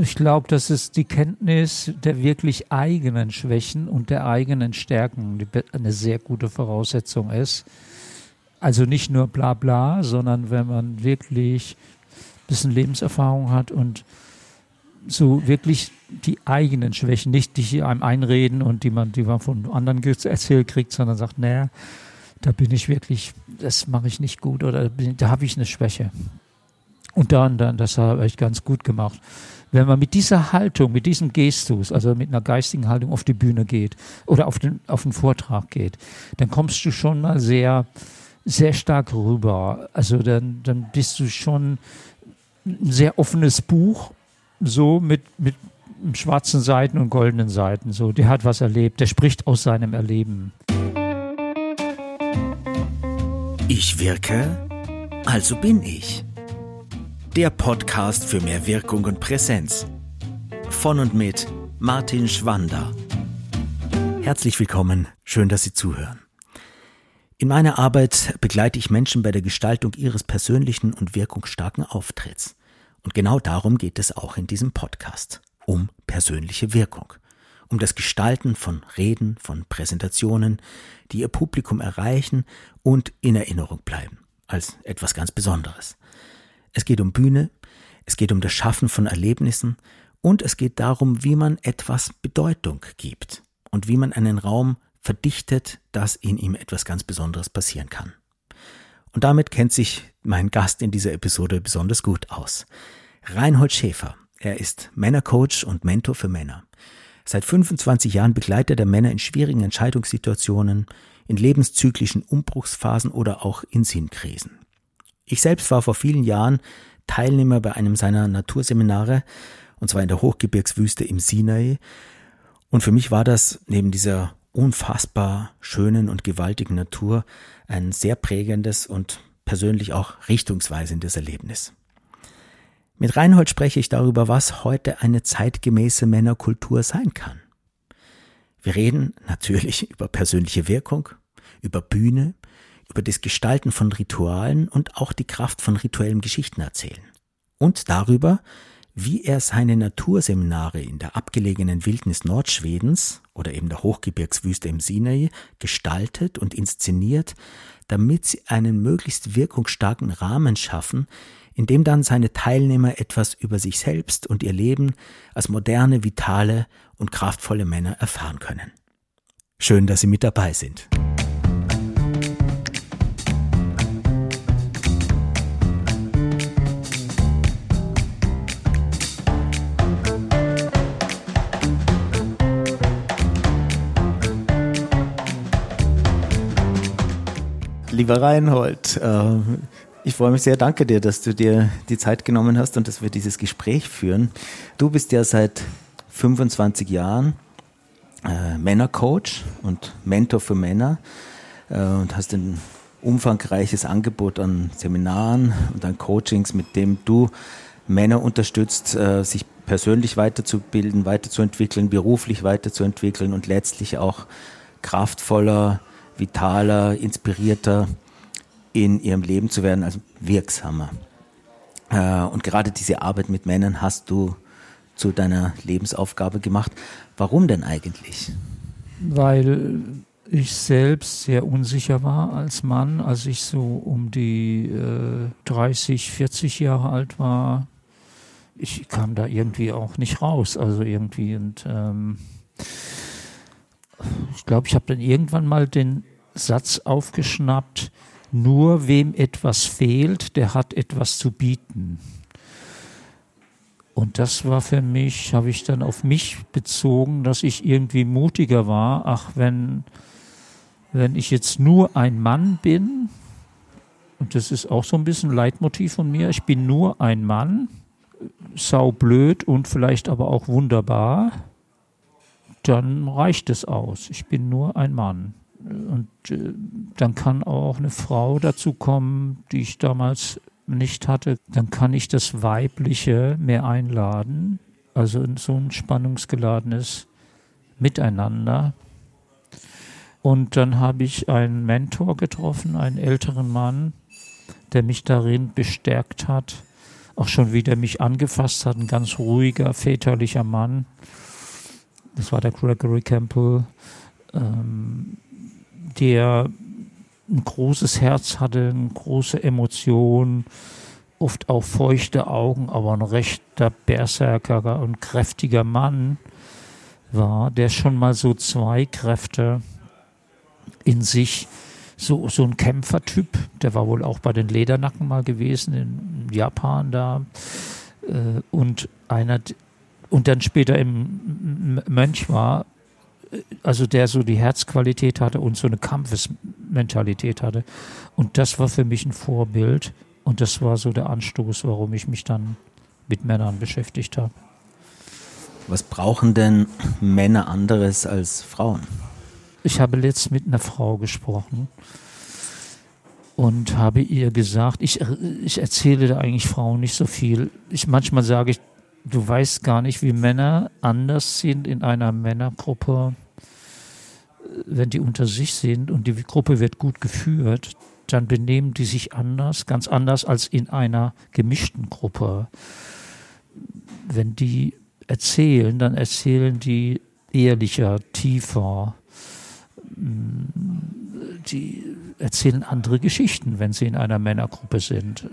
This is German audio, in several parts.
Ich glaube, das ist die Kenntnis der wirklich eigenen Schwächen und der eigenen Stärken, die eine sehr gute Voraussetzung ist. Also nicht nur bla bla, sondern wenn man wirklich ein bisschen Lebenserfahrung hat und so wirklich die eigenen Schwächen, nicht die einem einreden und die man, die man von anderen erzählt kriegt, sondern sagt, naja, da bin ich wirklich, das mache ich nicht gut oder da habe ich eine Schwäche. Und dann, dann, das habe ich ganz gut gemacht. Wenn man mit dieser Haltung, mit diesem Gestus, also mit einer geistigen Haltung auf die Bühne geht oder auf den, auf den Vortrag geht, dann kommst du schon mal sehr, sehr stark rüber. Also dann, dann bist du schon ein sehr offenes Buch, so mit, mit schwarzen Seiten und goldenen Seiten. So, der hat was erlebt, der spricht aus seinem Erleben. Ich wirke, also bin ich. Der Podcast für mehr Wirkung und Präsenz. Von und mit Martin Schwander. Herzlich willkommen, schön, dass Sie zuhören. In meiner Arbeit begleite ich Menschen bei der Gestaltung ihres persönlichen und wirkungsstarken Auftritts. Und genau darum geht es auch in diesem Podcast, um persönliche Wirkung, um das Gestalten von Reden, von Präsentationen, die ihr Publikum erreichen und in Erinnerung bleiben, als etwas ganz Besonderes. Es geht um Bühne, es geht um das Schaffen von Erlebnissen und es geht darum, wie man etwas Bedeutung gibt und wie man einen Raum verdichtet, dass in ihm etwas ganz Besonderes passieren kann. Und damit kennt sich mein Gast in dieser Episode besonders gut aus. Reinhold Schäfer. Er ist Männercoach und Mentor für Männer. Seit 25 Jahren begleitet er Männer in schwierigen Entscheidungssituationen, in lebenszyklischen Umbruchsphasen oder auch in Sinnkrisen. Ich selbst war vor vielen Jahren Teilnehmer bei einem seiner Naturseminare, und zwar in der Hochgebirgswüste im Sinai. Und für mich war das neben dieser unfassbar schönen und gewaltigen Natur ein sehr prägendes und persönlich auch richtungsweisendes Erlebnis. Mit Reinhold spreche ich darüber, was heute eine zeitgemäße Männerkultur sein kann. Wir reden natürlich über persönliche Wirkung, über Bühne, über das Gestalten von Ritualen und auch die Kraft von rituellem Geschichten erzählen. Und darüber, wie er seine Naturseminare in der abgelegenen Wildnis Nordschwedens oder eben der Hochgebirgswüste im Sinai gestaltet und inszeniert, damit sie einen möglichst wirkungsstarken Rahmen schaffen, in dem dann seine Teilnehmer etwas über sich selbst und ihr Leben als moderne, vitale und kraftvolle Männer erfahren können. Schön, dass Sie mit dabei sind. Lieber Reinhold, äh, ich freue mich sehr, danke dir, dass du dir die Zeit genommen hast und dass wir dieses Gespräch führen. Du bist ja seit 25 Jahren äh, Männercoach und Mentor für Männer äh, und hast ein umfangreiches Angebot an Seminaren und an Coachings, mit dem du Männer unterstützt, sich persönlich weiterzubilden, weiterzuentwickeln, beruflich weiterzuentwickeln und letztlich auch kraftvoller vitaler, inspirierter in ihrem Leben zu werden, also wirksamer. Äh, und gerade diese Arbeit mit Männern hast du zu deiner Lebensaufgabe gemacht. Warum denn eigentlich? Weil ich selbst sehr unsicher war als Mann, als ich so um die äh, 30, 40 Jahre alt war. Ich kam da irgendwie auch nicht raus, also irgendwie und ähm, ich glaube, ich habe dann irgendwann mal den Satz aufgeschnappt, nur wem etwas fehlt, der hat etwas zu bieten. Und das war für mich, habe ich dann auf mich bezogen, dass ich irgendwie mutiger war. Ach, wenn, wenn ich jetzt nur ein Mann bin, und das ist auch so ein bisschen Leitmotiv von mir, ich bin nur ein Mann, saublöd und vielleicht aber auch wunderbar, dann reicht es aus. Ich bin nur ein Mann. Und äh, dann kann auch eine Frau dazu kommen, die ich damals nicht hatte. Dann kann ich das Weibliche mehr einladen. Also in so ein spannungsgeladenes Miteinander. Und dann habe ich einen Mentor getroffen, einen älteren Mann, der mich darin bestärkt hat auch schon wieder mich angefasst hat, ein ganz ruhiger, väterlicher Mann. Das war der Gregory Campbell, ähm, der ein großes Herz hatte, eine große Emotion, oft auch feuchte Augen, aber ein rechter Berserker und kräftiger Mann war, der schon mal so zwei Kräfte in sich, so, so ein Kämpfertyp, der war wohl auch bei den Ledernacken mal gewesen in Japan da äh, und einer und dann später im Mönch war, also der so die Herzqualität hatte und so eine Kampfesmentalität hatte. Und das war für mich ein Vorbild und das war so der Anstoß, warum ich mich dann mit Männern beschäftigt habe. Was brauchen denn Männer anderes als Frauen? Ich habe letzt mit einer Frau gesprochen und habe ihr gesagt, ich, ich erzähle da eigentlich Frauen nicht so viel. Ich, manchmal sage ich, du weißt gar nicht, wie Männer anders sind in einer Männergruppe, wenn die unter sich sind und die Gruppe wird gut geführt, dann benehmen die sich anders, ganz anders als in einer gemischten Gruppe. Wenn die erzählen, dann erzählen die ehrlicher, tiefer. Die erzählen andere Geschichten, wenn sie in einer Männergruppe sind.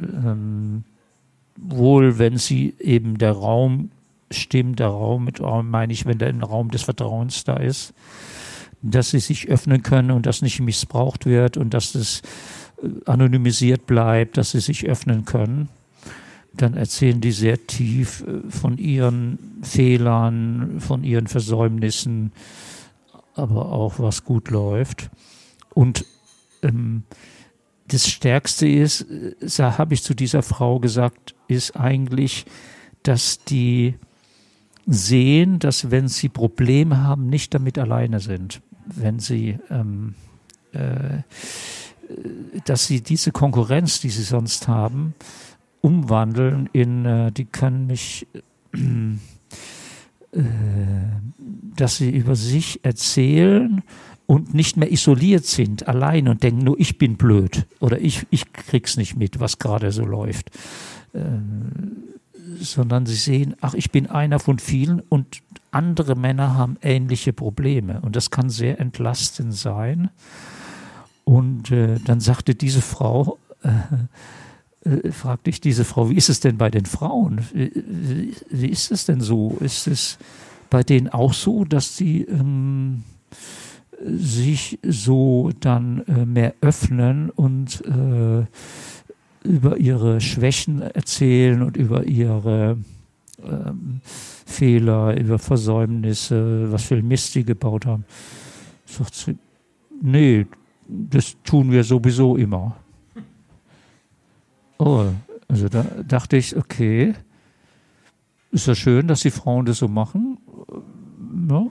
Wohl, wenn sie eben der Raum stimmt, der Raum mit Raum meine ich, wenn der Raum des Vertrauens da ist, dass sie sich öffnen können und das nicht missbraucht wird und dass es äh, anonymisiert bleibt, dass sie sich öffnen können. Dann erzählen die sehr tief äh, von ihren Fehlern, von ihren Versäumnissen, aber auch was gut läuft. Und ähm, das Stärkste ist, äh, habe ich zu dieser Frau gesagt, ist eigentlich, dass die sehen, dass wenn sie Probleme haben, nicht damit alleine sind. Wenn sie, ähm, äh, dass sie diese Konkurrenz, die sie sonst haben, umwandeln in, äh, die können mich, äh, dass sie über sich erzählen und nicht mehr isoliert sind, allein und denken, nur ich bin blöd oder ich, ich krieg's nicht mit, was gerade so läuft. Äh, sondern sie sehen, ach, ich bin einer von vielen und andere Männer haben ähnliche Probleme. Und das kann sehr entlastend sein. Und äh, dann sagte diese Frau, äh, äh, fragte ich diese Frau, wie ist es denn bei den Frauen? Wie, wie, wie ist es denn so? Ist es bei denen auch so, dass sie ähm, sich so dann äh, mehr öffnen und äh, über ihre Schwächen erzählen und über ihre ähm, Fehler, über Versäumnisse, was für Mist sie gebaut haben. Sagt sie, nee, das tun wir sowieso immer. Oh, also da dachte ich, okay, ist ja schön, dass die Frauen das so machen, ja,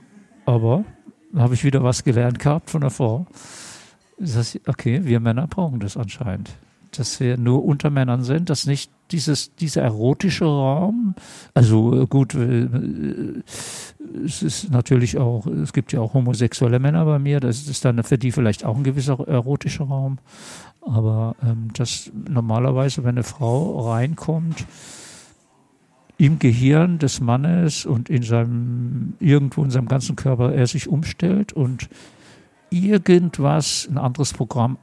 aber da habe ich wieder was gelernt gehabt von der Frau. Das okay, wir Männer brauchen das anscheinend. Dass wir nur unter Männern sind, dass nicht dieses, dieser erotische Raum, also äh, gut, äh, es ist natürlich auch, es gibt ja auch homosexuelle Männer bei mir, das ist dann für die vielleicht auch ein gewisser erotischer Raum, aber ähm, dass normalerweise, wenn eine Frau reinkommt, im Gehirn des Mannes und in seinem, irgendwo in seinem ganzen Körper er sich umstellt und irgendwas, ein anderes Programm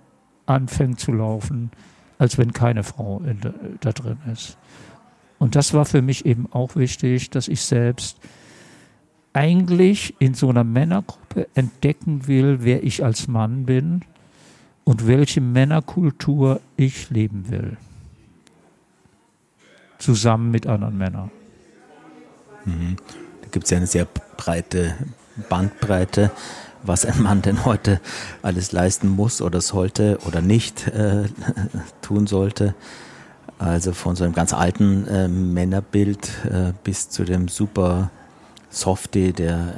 anfängt zu laufen, als wenn keine Frau da, da drin ist. Und das war für mich eben auch wichtig, dass ich selbst eigentlich in so einer Männergruppe entdecken will, wer ich als Mann bin und welche Männerkultur ich leben will zusammen mit anderen Männern. Mhm. Da gibt es ja eine sehr breite Bandbreite, was ein Mann denn heute alles leisten muss oder sollte oder nicht äh, tun sollte. Also von so einem ganz alten äh, Männerbild äh, bis zu dem super Softie, der,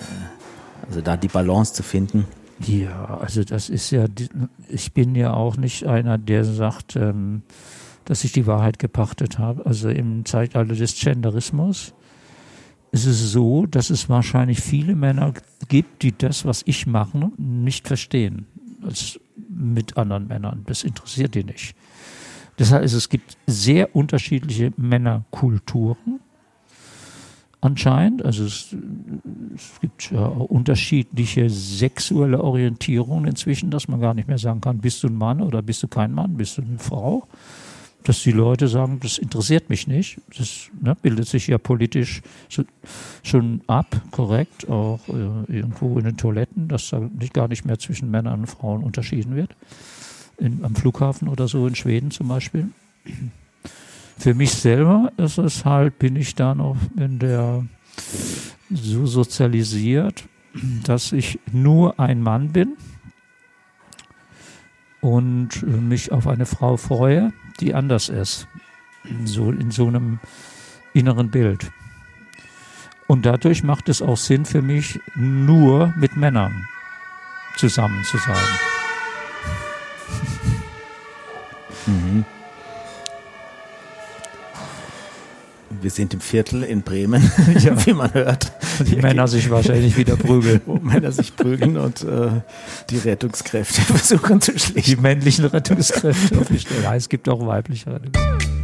also da die Balance zu finden. Ja, also das ist ja, ich bin ja auch nicht einer, der sagt, ähm, dass ich die Wahrheit gepachtet habe. Also im Zeitalter des Genderismus ist es so, dass es wahrscheinlich viele Männer gibt, die das, was ich mache, nicht verstehen. Als mit anderen Männern. Das interessiert die nicht. Das heißt, es gibt sehr unterschiedliche Männerkulturen anscheinend. Also es, es gibt ja unterschiedliche sexuelle Orientierungen inzwischen, dass man gar nicht mehr sagen kann, bist du ein Mann oder bist du kein Mann, bist du eine Frau. Dass die Leute sagen, das interessiert mich nicht. Das ne, bildet sich ja politisch schon ab, korrekt, auch äh, irgendwo in den Toiletten, dass da nicht, gar nicht mehr zwischen Männern und Frauen unterschieden wird. In, am Flughafen oder so in Schweden zum Beispiel. Für mich selber ist es halt, bin ich da noch in der so sozialisiert, dass ich nur ein Mann bin und mich auf eine Frau freue, die anders ist. So in so einem inneren Bild. Und dadurch macht es auch Sinn für mich, nur mit Männern zusammen zu sein. Mhm. Wir sind im Viertel in Bremen, ja. wie man hört. Die Männer sich wahrscheinlich wieder prügeln. Wo Männer sich prügeln und äh, die Rettungskräfte versuchen zu schlichten. Die männlichen Rettungskräfte auf die Stelle. Ja, es gibt auch weibliche Rettungskräfte.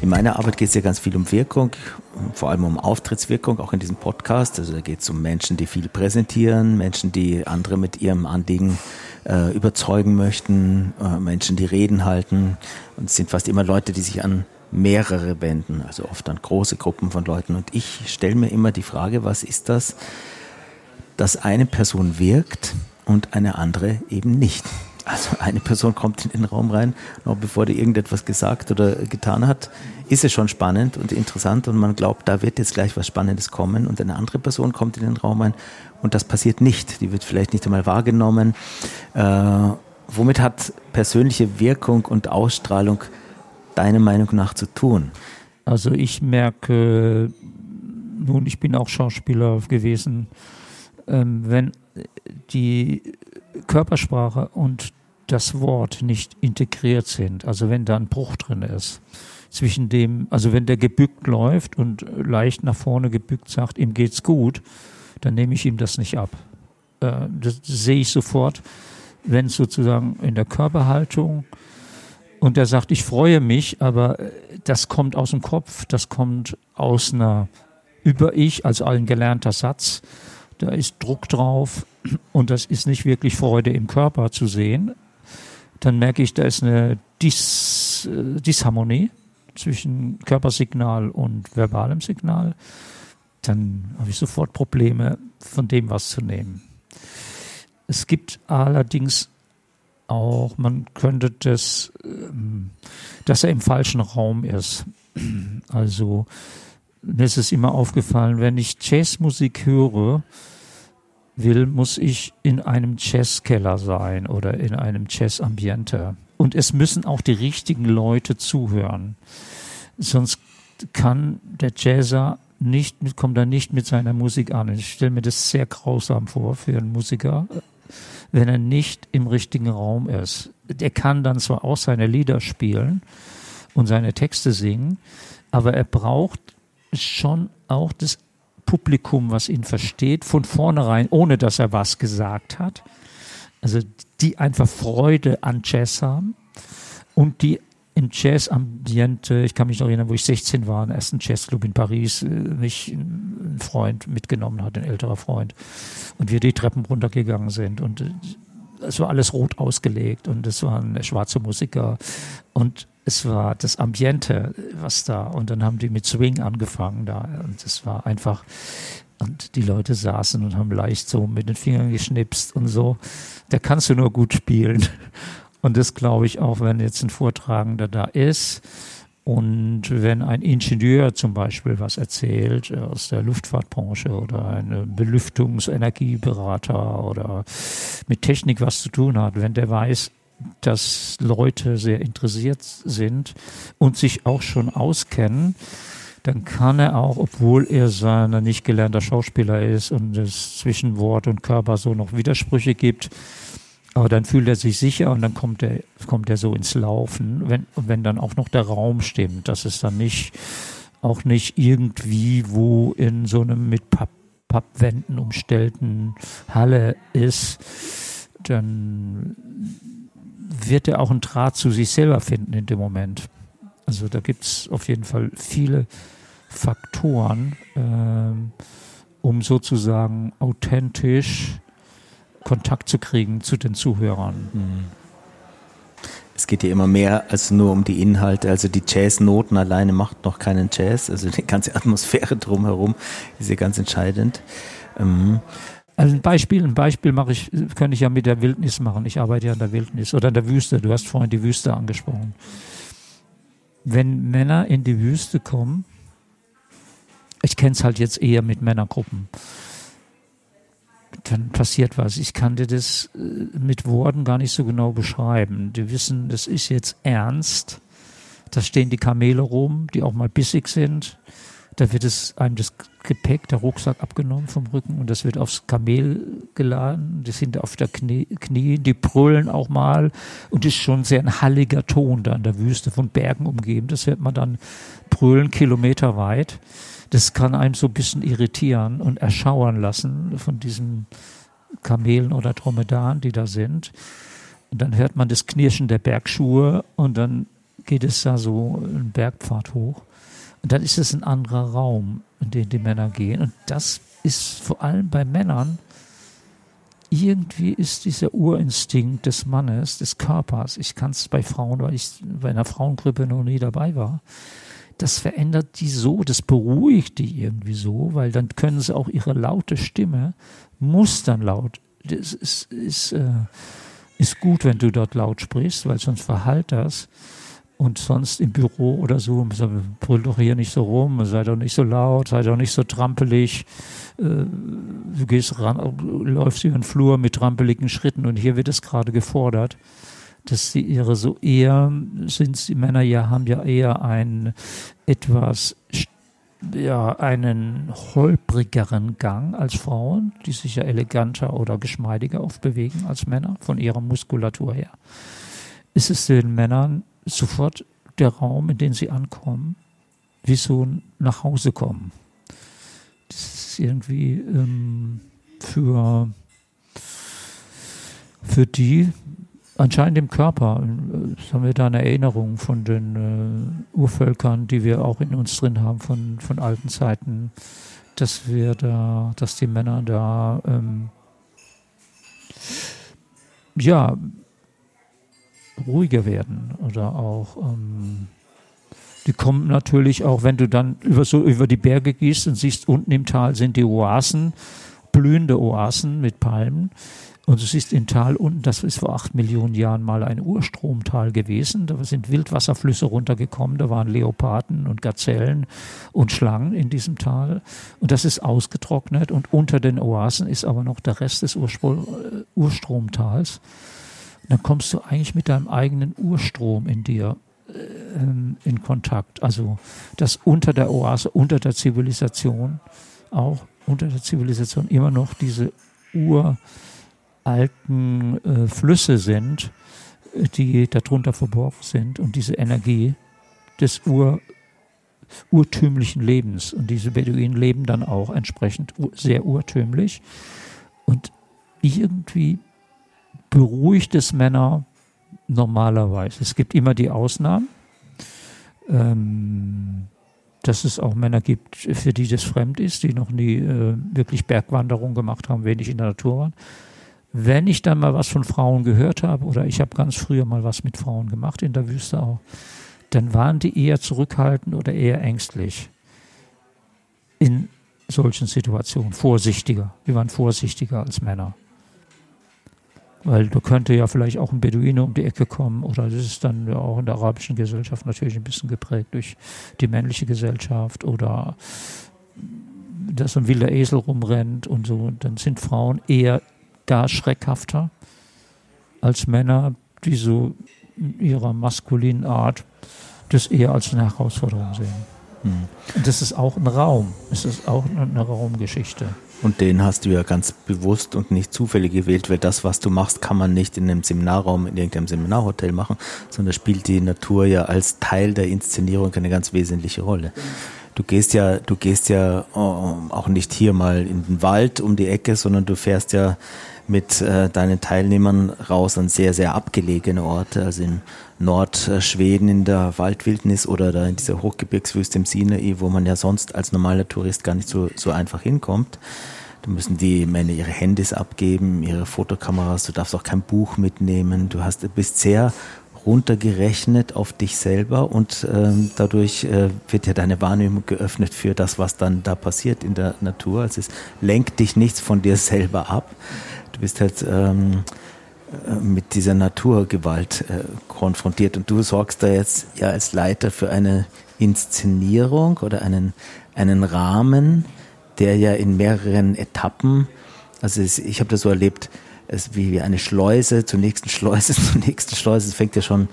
In meiner Arbeit geht es ja ganz viel um Wirkung, vor allem um Auftrittswirkung, auch in diesem Podcast. Also da geht es um Menschen, die viel präsentieren, Menschen, die andere mit ihrem Anliegen äh, überzeugen möchten, äh, Menschen, die Reden halten. Und es sind fast immer Leute, die sich an mehrere wenden, also oft an große Gruppen von Leuten. Und ich stelle mir immer die Frage, was ist das, dass eine Person wirkt und eine andere eben nicht? Also eine Person kommt in den Raum rein, noch bevor die irgendetwas gesagt oder getan hat, ist es schon spannend und interessant und man glaubt, da wird jetzt gleich was Spannendes kommen und eine andere Person kommt in den Raum rein und das passiert nicht. Die wird vielleicht nicht einmal wahrgenommen. Äh, womit hat persönliche Wirkung und Ausstrahlung deiner Meinung nach zu tun? Also ich merke, nun, ich bin auch Schauspieler gewesen, ähm, wenn die Körpersprache und das Wort nicht integriert sind, also wenn da ein Bruch drin ist, zwischen dem, also wenn der gebückt läuft und leicht nach vorne gebückt sagt, ihm geht's gut, dann nehme ich ihm das nicht ab. Äh, das sehe ich sofort, wenn sozusagen in der Körperhaltung und er sagt, ich freue mich, aber äh, das kommt aus dem Kopf, das kommt aus einer Über-Ich, also ein gelernter Satz, da ist Druck drauf und das ist nicht wirklich Freude im Körper zu sehen, dann merke ich, da ist eine Dis, äh, Disharmonie zwischen Körpersignal und verbalem Signal. Dann habe ich sofort Probleme, von dem was zu nehmen. Es gibt allerdings auch, man könnte das, ähm, dass er im falschen Raum ist. Also mir ist es immer aufgefallen, wenn ich Jazzmusik höre, will, muss ich in einem Jazzkeller sein oder in einem Jazzambiente. Und es müssen auch die richtigen Leute zuhören. Sonst kann der Jazzer nicht, kommt er nicht mit seiner Musik an. Ich stelle mir das sehr grausam vor für einen Musiker, wenn er nicht im richtigen Raum ist. Der kann dann zwar auch seine Lieder spielen und seine Texte singen, aber er braucht schon auch das Publikum, was ihn versteht, von vornherein, ohne dass er was gesagt hat. Also die einfach Freude an Jazz haben und die im Jazz-Ambiente, ich kann mich noch erinnern, wo ich 16 war, im ersten Jazzclub in Paris, äh, mich ein Freund mitgenommen hat, ein älterer Freund. Und wir die Treppen runtergegangen sind und äh, es war alles rot ausgelegt und es waren schwarze Musiker und es war das Ambiente, was da, und dann haben die mit Swing angefangen da, und es war einfach, und die Leute saßen und haben leicht so mit den Fingern geschnipst und so. Da kannst du nur gut spielen. Und das glaube ich auch, wenn jetzt ein Vortragender da ist und wenn ein Ingenieur zum Beispiel was erzählt aus der Luftfahrtbranche oder ein Belüftungsenergieberater oder mit Technik was zu tun hat, wenn der weiß, dass Leute sehr interessiert sind und sich auch schon auskennen, dann kann er auch, obwohl er seiner nicht gelernter Schauspieler ist und es zwischen Wort und Körper so noch Widersprüche gibt, aber dann fühlt er sich sicher und dann kommt er, kommt er so ins Laufen, wenn, wenn dann auch noch der Raum stimmt, dass es dann nicht, auch nicht irgendwie wo in so einem mit Papier Pappwänden umstellten Halle ist, dann wird er auch einen Draht zu sich selber finden in dem Moment. Also da gibt es auf jeden Fall viele Faktoren, ähm, um sozusagen authentisch Kontakt zu kriegen zu den Zuhörern. Mhm. Es geht ja immer mehr als nur um die Inhalte. Also die Jazznoten alleine macht noch keinen Jazz. Also die ganze Atmosphäre drumherum ist ja ganz entscheidend. Ähm. Also ein Beispiel, ein Beispiel mache ich, kann ich ja mit der Wildnis machen. Ich arbeite ja in der Wildnis oder in der Wüste. Du hast vorhin die Wüste angesprochen. Wenn Männer in die Wüste kommen, ich kenne es halt jetzt eher mit Männergruppen dann passiert was. Ich kann dir das äh, mit Worten gar nicht so genau beschreiben. Die wissen, das ist jetzt ernst. Da stehen die Kamele rum, die auch mal bissig sind. Da wird es einem das Gepäck, der Rucksack abgenommen vom Rücken und das wird aufs Kamel geladen. Die sind auf der Knie, Knie die brüllen auch mal und ist schon sehr ein halliger Ton da in der Wüste von Bergen umgeben. Das hört man dann brüllen kilometerweit das kann einem so ein bisschen irritieren und erschauern lassen von diesen Kamelen oder Dromedaren, die da sind. Und dann hört man das Knirschen der Bergschuhe und dann geht es da so einen Bergpfad hoch. Und dann ist es ein anderer Raum, in den die Männer gehen. Und das ist vor allem bei Männern, irgendwie ist dieser Urinstinkt des Mannes, des Körpers, ich kann es bei Frauen, weil ich bei einer Frauengruppe noch nie dabei war, das verändert die so, das beruhigt die irgendwie so, weil dann können sie auch ihre laute Stimme, muss dann laut, das ist, ist, äh, ist gut, wenn du dort laut sprichst, weil sonst verhallt das. Und sonst im Büro oder so, brüll doch hier nicht so rum, sei doch nicht so laut, sei doch nicht so trampelig. Äh, du gehst ran, läufst über den Flur mit trampeligen Schritten und hier wird es gerade gefordert dass sie ihre so eher, sind die Männer ja, haben ja eher einen etwas, ja, einen holprigeren Gang als Frauen, die sich ja eleganter oder geschmeidiger oft bewegen als Männer von ihrer Muskulatur her. Ist es den Männern sofort der Raum, in den sie ankommen, wie so nach Hause kommen. Das ist irgendwie ähm, für, für die anscheinend im Körper. Das haben wir da eine Erinnerung von den äh, Urvölkern, die wir auch in uns drin haben, von, von alten Zeiten, dass wir da, dass die Männer da ähm, ja ruhiger werden oder auch ähm, die kommen natürlich auch, wenn du dann über so über die Berge gehst und siehst, unten im Tal sind die Oasen, blühende Oasen mit Palmen und du siehst im Tal unten, das ist vor acht Millionen Jahren mal ein Urstromtal gewesen. Da sind Wildwasserflüsse runtergekommen, da waren Leoparden und Gazellen und Schlangen in diesem Tal. Und das ist ausgetrocknet und unter den Oasen ist aber noch der Rest des Urspr äh, Urstromtals. Und dann kommst du eigentlich mit deinem eigenen Urstrom in dir äh, in Kontakt. Also dass unter der Oase, unter der Zivilisation auch unter der Zivilisation immer noch diese Ur alten äh, Flüsse sind, äh, die darunter verborgen sind und diese Energie des Ur, urtümlichen Lebens. Und diese Beduinen leben dann auch entsprechend sehr urtümlich. Und irgendwie beruhigt es Männer normalerweise. Es gibt immer die Ausnahmen. Ähm, dass es auch Männer gibt, für die das fremd ist, die noch nie äh, wirklich Bergwanderung gemacht haben, wenig in der Natur waren. Wenn ich dann mal was von Frauen gehört habe, oder ich habe ganz früher mal was mit Frauen gemacht in der Wüste auch, dann waren die eher zurückhaltend oder eher ängstlich in solchen Situationen, vorsichtiger. Die waren vorsichtiger als Männer. Weil da könnte ja vielleicht auch ein Beduine um die Ecke kommen oder das ist dann ja auch in der arabischen Gesellschaft natürlich ein bisschen geprägt durch die männliche Gesellschaft oder dass ein wilder Esel rumrennt und so. Dann sind Frauen eher da schreckhafter als Männer, die so in ihrer maskulinen Art das eher als eine Herausforderung sehen. Hm. Und das ist auch ein Raum. Es ist auch eine Raumgeschichte. Und den hast du ja ganz bewusst und nicht zufällig gewählt, weil das, was du machst, kann man nicht in einem Seminarraum, in irgendeinem Seminarhotel machen, sondern spielt die Natur ja als Teil der Inszenierung eine ganz wesentliche Rolle. du gehst ja, du gehst ja oh, auch nicht hier mal in den Wald um die Ecke, sondern du fährst ja mit äh, deinen Teilnehmern raus an sehr, sehr abgelegene Orte, also in Nordschweden in der Waldwildnis oder da in dieser Hochgebirgswüste im Sinai, wo man ja sonst als normaler Tourist gar nicht so, so einfach hinkommt. Da müssen die Männer ihre Handys abgeben, ihre Fotokameras, du darfst auch kein Buch mitnehmen, du hast, bist sehr runtergerechnet auf dich selber und ähm, dadurch äh, wird ja deine Wahrnehmung geöffnet für das, was dann da passiert in der Natur. Also es lenkt dich nichts von dir selber ab. Du bist halt ähm, äh, mit dieser Naturgewalt äh, konfrontiert und du sorgst da jetzt ja als Leiter für eine Inszenierung oder einen, einen Rahmen, der ja in mehreren Etappen, also es, ich habe das so erlebt, es wie, eine Schleuse zur nächsten Schleuse zur nächsten Schleuse. Es fängt ja schon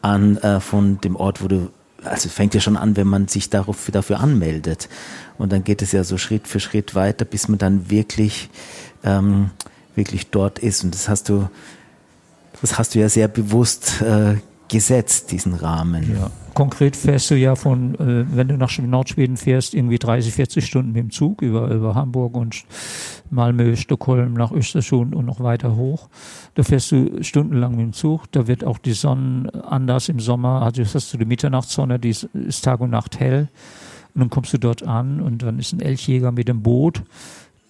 an äh, von dem Ort, wo du, also es fängt ja schon an, wenn man sich darauf, dafür anmeldet. Und dann geht es ja so Schritt für Schritt weiter, bis man dann wirklich, ähm, wirklich dort ist. Und das hast du, das hast du ja sehr bewusst äh, gesetzt, diesen Rahmen. Ja. Konkret fährst du ja von, äh, wenn du nach Nordschweden fährst, irgendwie 30, 40 Stunden mit dem Zug über, über Hamburg und Malmö, Stockholm nach Östersund und noch weiter hoch. Da fährst du stundenlang mit dem Zug. Da wird auch die Sonne anders im Sommer. Also hast du die Mitternachtssonne, die ist, ist Tag und Nacht hell. Und dann kommst du dort an und dann ist ein Elchjäger mit dem Boot,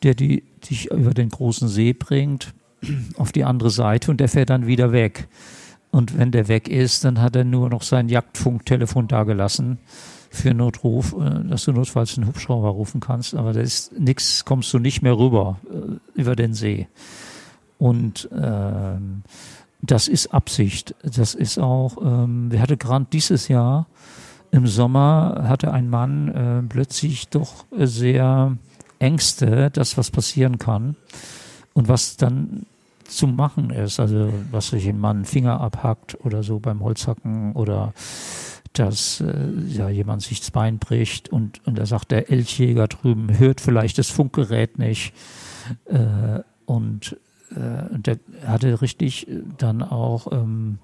der die, dich über den großen See bringt auf die andere Seite und der fährt dann wieder weg. Und wenn der weg ist, dann hat er nur noch sein Jagdfunktelefon dagelassen für Notruf, äh, dass du notfalls einen Hubschrauber rufen kannst. Aber da ist nichts, kommst du nicht mehr rüber äh, über den See. Und ähm, das ist Absicht. Das ist auch, ähm, wir hatten gerade dieses Jahr im Sommer hatte ein Mann äh, plötzlich doch sehr Ängste, dass was passieren kann. Und was dann zu machen ist. Also, was sich ein Mann Finger abhackt oder so beim Holzhacken oder dass äh, ja, jemand sich das Bein bricht und, und da sagt der Elchjäger drüben, hört vielleicht das Funkgerät nicht. Äh, und äh, der hatte richtig dann auch ähm,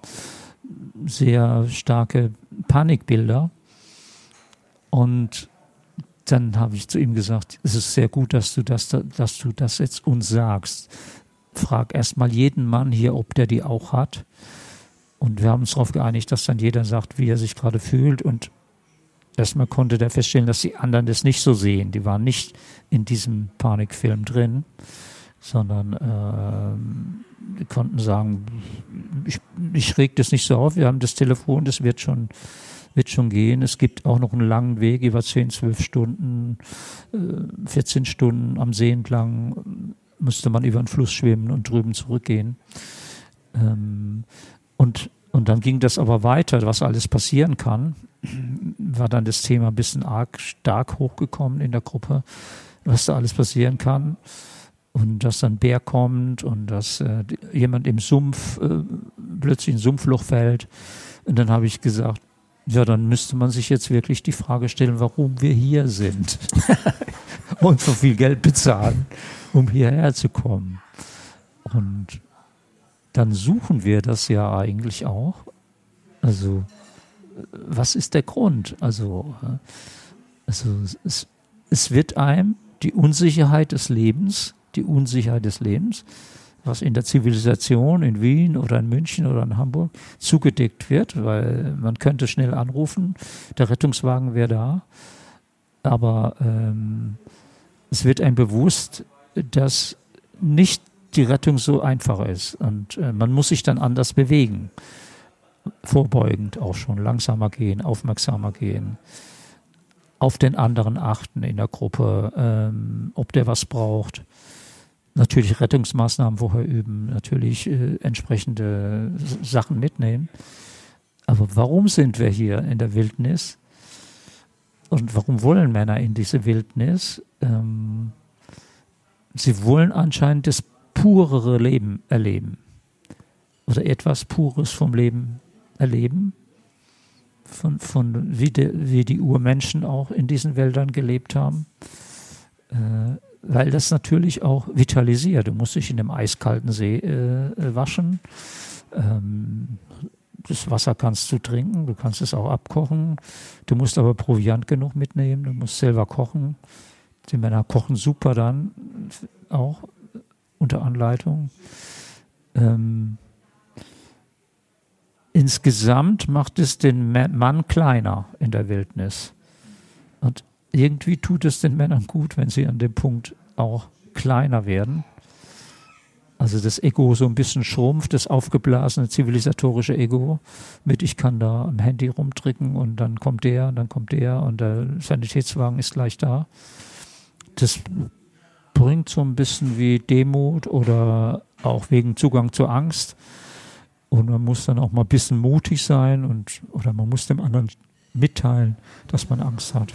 sehr starke Panikbilder. Und dann habe ich zu ihm gesagt, es ist sehr gut, dass du das, dass du das jetzt uns sagst frag erstmal jeden Mann hier, ob der die auch hat. Und wir haben uns darauf geeinigt, dass dann jeder sagt, wie er sich gerade fühlt. Und erstmal konnte der feststellen, dass die anderen das nicht so sehen. Die waren nicht in diesem Panikfilm drin, sondern äh, konnten sagen, ich, ich reg das nicht so auf, wir haben das Telefon, das wird schon, wird schon gehen. Es gibt auch noch einen langen Weg über 10, 12 Stunden, äh, 14 Stunden am See entlang müsste man über den Fluss schwimmen und drüben zurückgehen. Ähm, und, und dann ging das aber weiter, was alles passieren kann. War dann das Thema ein bisschen arg stark hochgekommen in der Gruppe, was da alles passieren kann. Und dass dann Bär kommt und dass äh, jemand im Sumpf äh, plötzlich ein Sumpfloch fällt. Und dann habe ich gesagt, ja, dann müsste man sich jetzt wirklich die Frage stellen, warum wir hier sind und so viel Geld bezahlen um hierher zu kommen. Und dann suchen wir das ja eigentlich auch. Also, was ist der Grund? Also, also es, es wird einem die Unsicherheit des Lebens, die Unsicherheit des Lebens, was in der Zivilisation in Wien oder in München oder in Hamburg zugedeckt wird, weil man könnte schnell anrufen, der Rettungswagen wäre da, aber ähm, es wird einem bewusst, dass nicht die Rettung so einfach ist. Und äh, man muss sich dann anders bewegen. Vorbeugend auch schon, langsamer gehen, aufmerksamer gehen, auf den anderen achten in der Gruppe, ähm, ob der was braucht. Natürlich Rettungsmaßnahmen vorher üben, natürlich äh, entsprechende Sachen mitnehmen. Aber warum sind wir hier in der Wildnis? Und warum wollen Männer in diese Wildnis? Ähm, sie wollen anscheinend das purere Leben erleben oder etwas Pures vom Leben erleben, von, von wie, de, wie die Urmenschen auch in diesen Wäldern gelebt haben, äh, weil das natürlich auch vitalisiert. Du musst dich in dem eiskalten See äh, waschen. Ähm, das Wasser kannst du trinken, du kannst es auch abkochen. Du musst aber Proviant genug mitnehmen, du musst selber kochen. Die Männer kochen super dann auch unter Anleitung. Ähm, insgesamt macht es den Mann kleiner in der Wildnis. Und irgendwie tut es den Männern gut, wenn sie an dem Punkt auch kleiner werden. Also das Ego so ein bisschen schrumpft, das aufgeblasene zivilisatorische Ego mit ich kann da am Handy rumdrücken und dann kommt der und dann kommt der und der Sanitätswagen ist gleich da. Das bringt so ein bisschen wie Demut oder auch wegen Zugang zur Angst. Und man muss dann auch mal ein bisschen mutig sein und oder man muss dem anderen mitteilen, dass man Angst hat.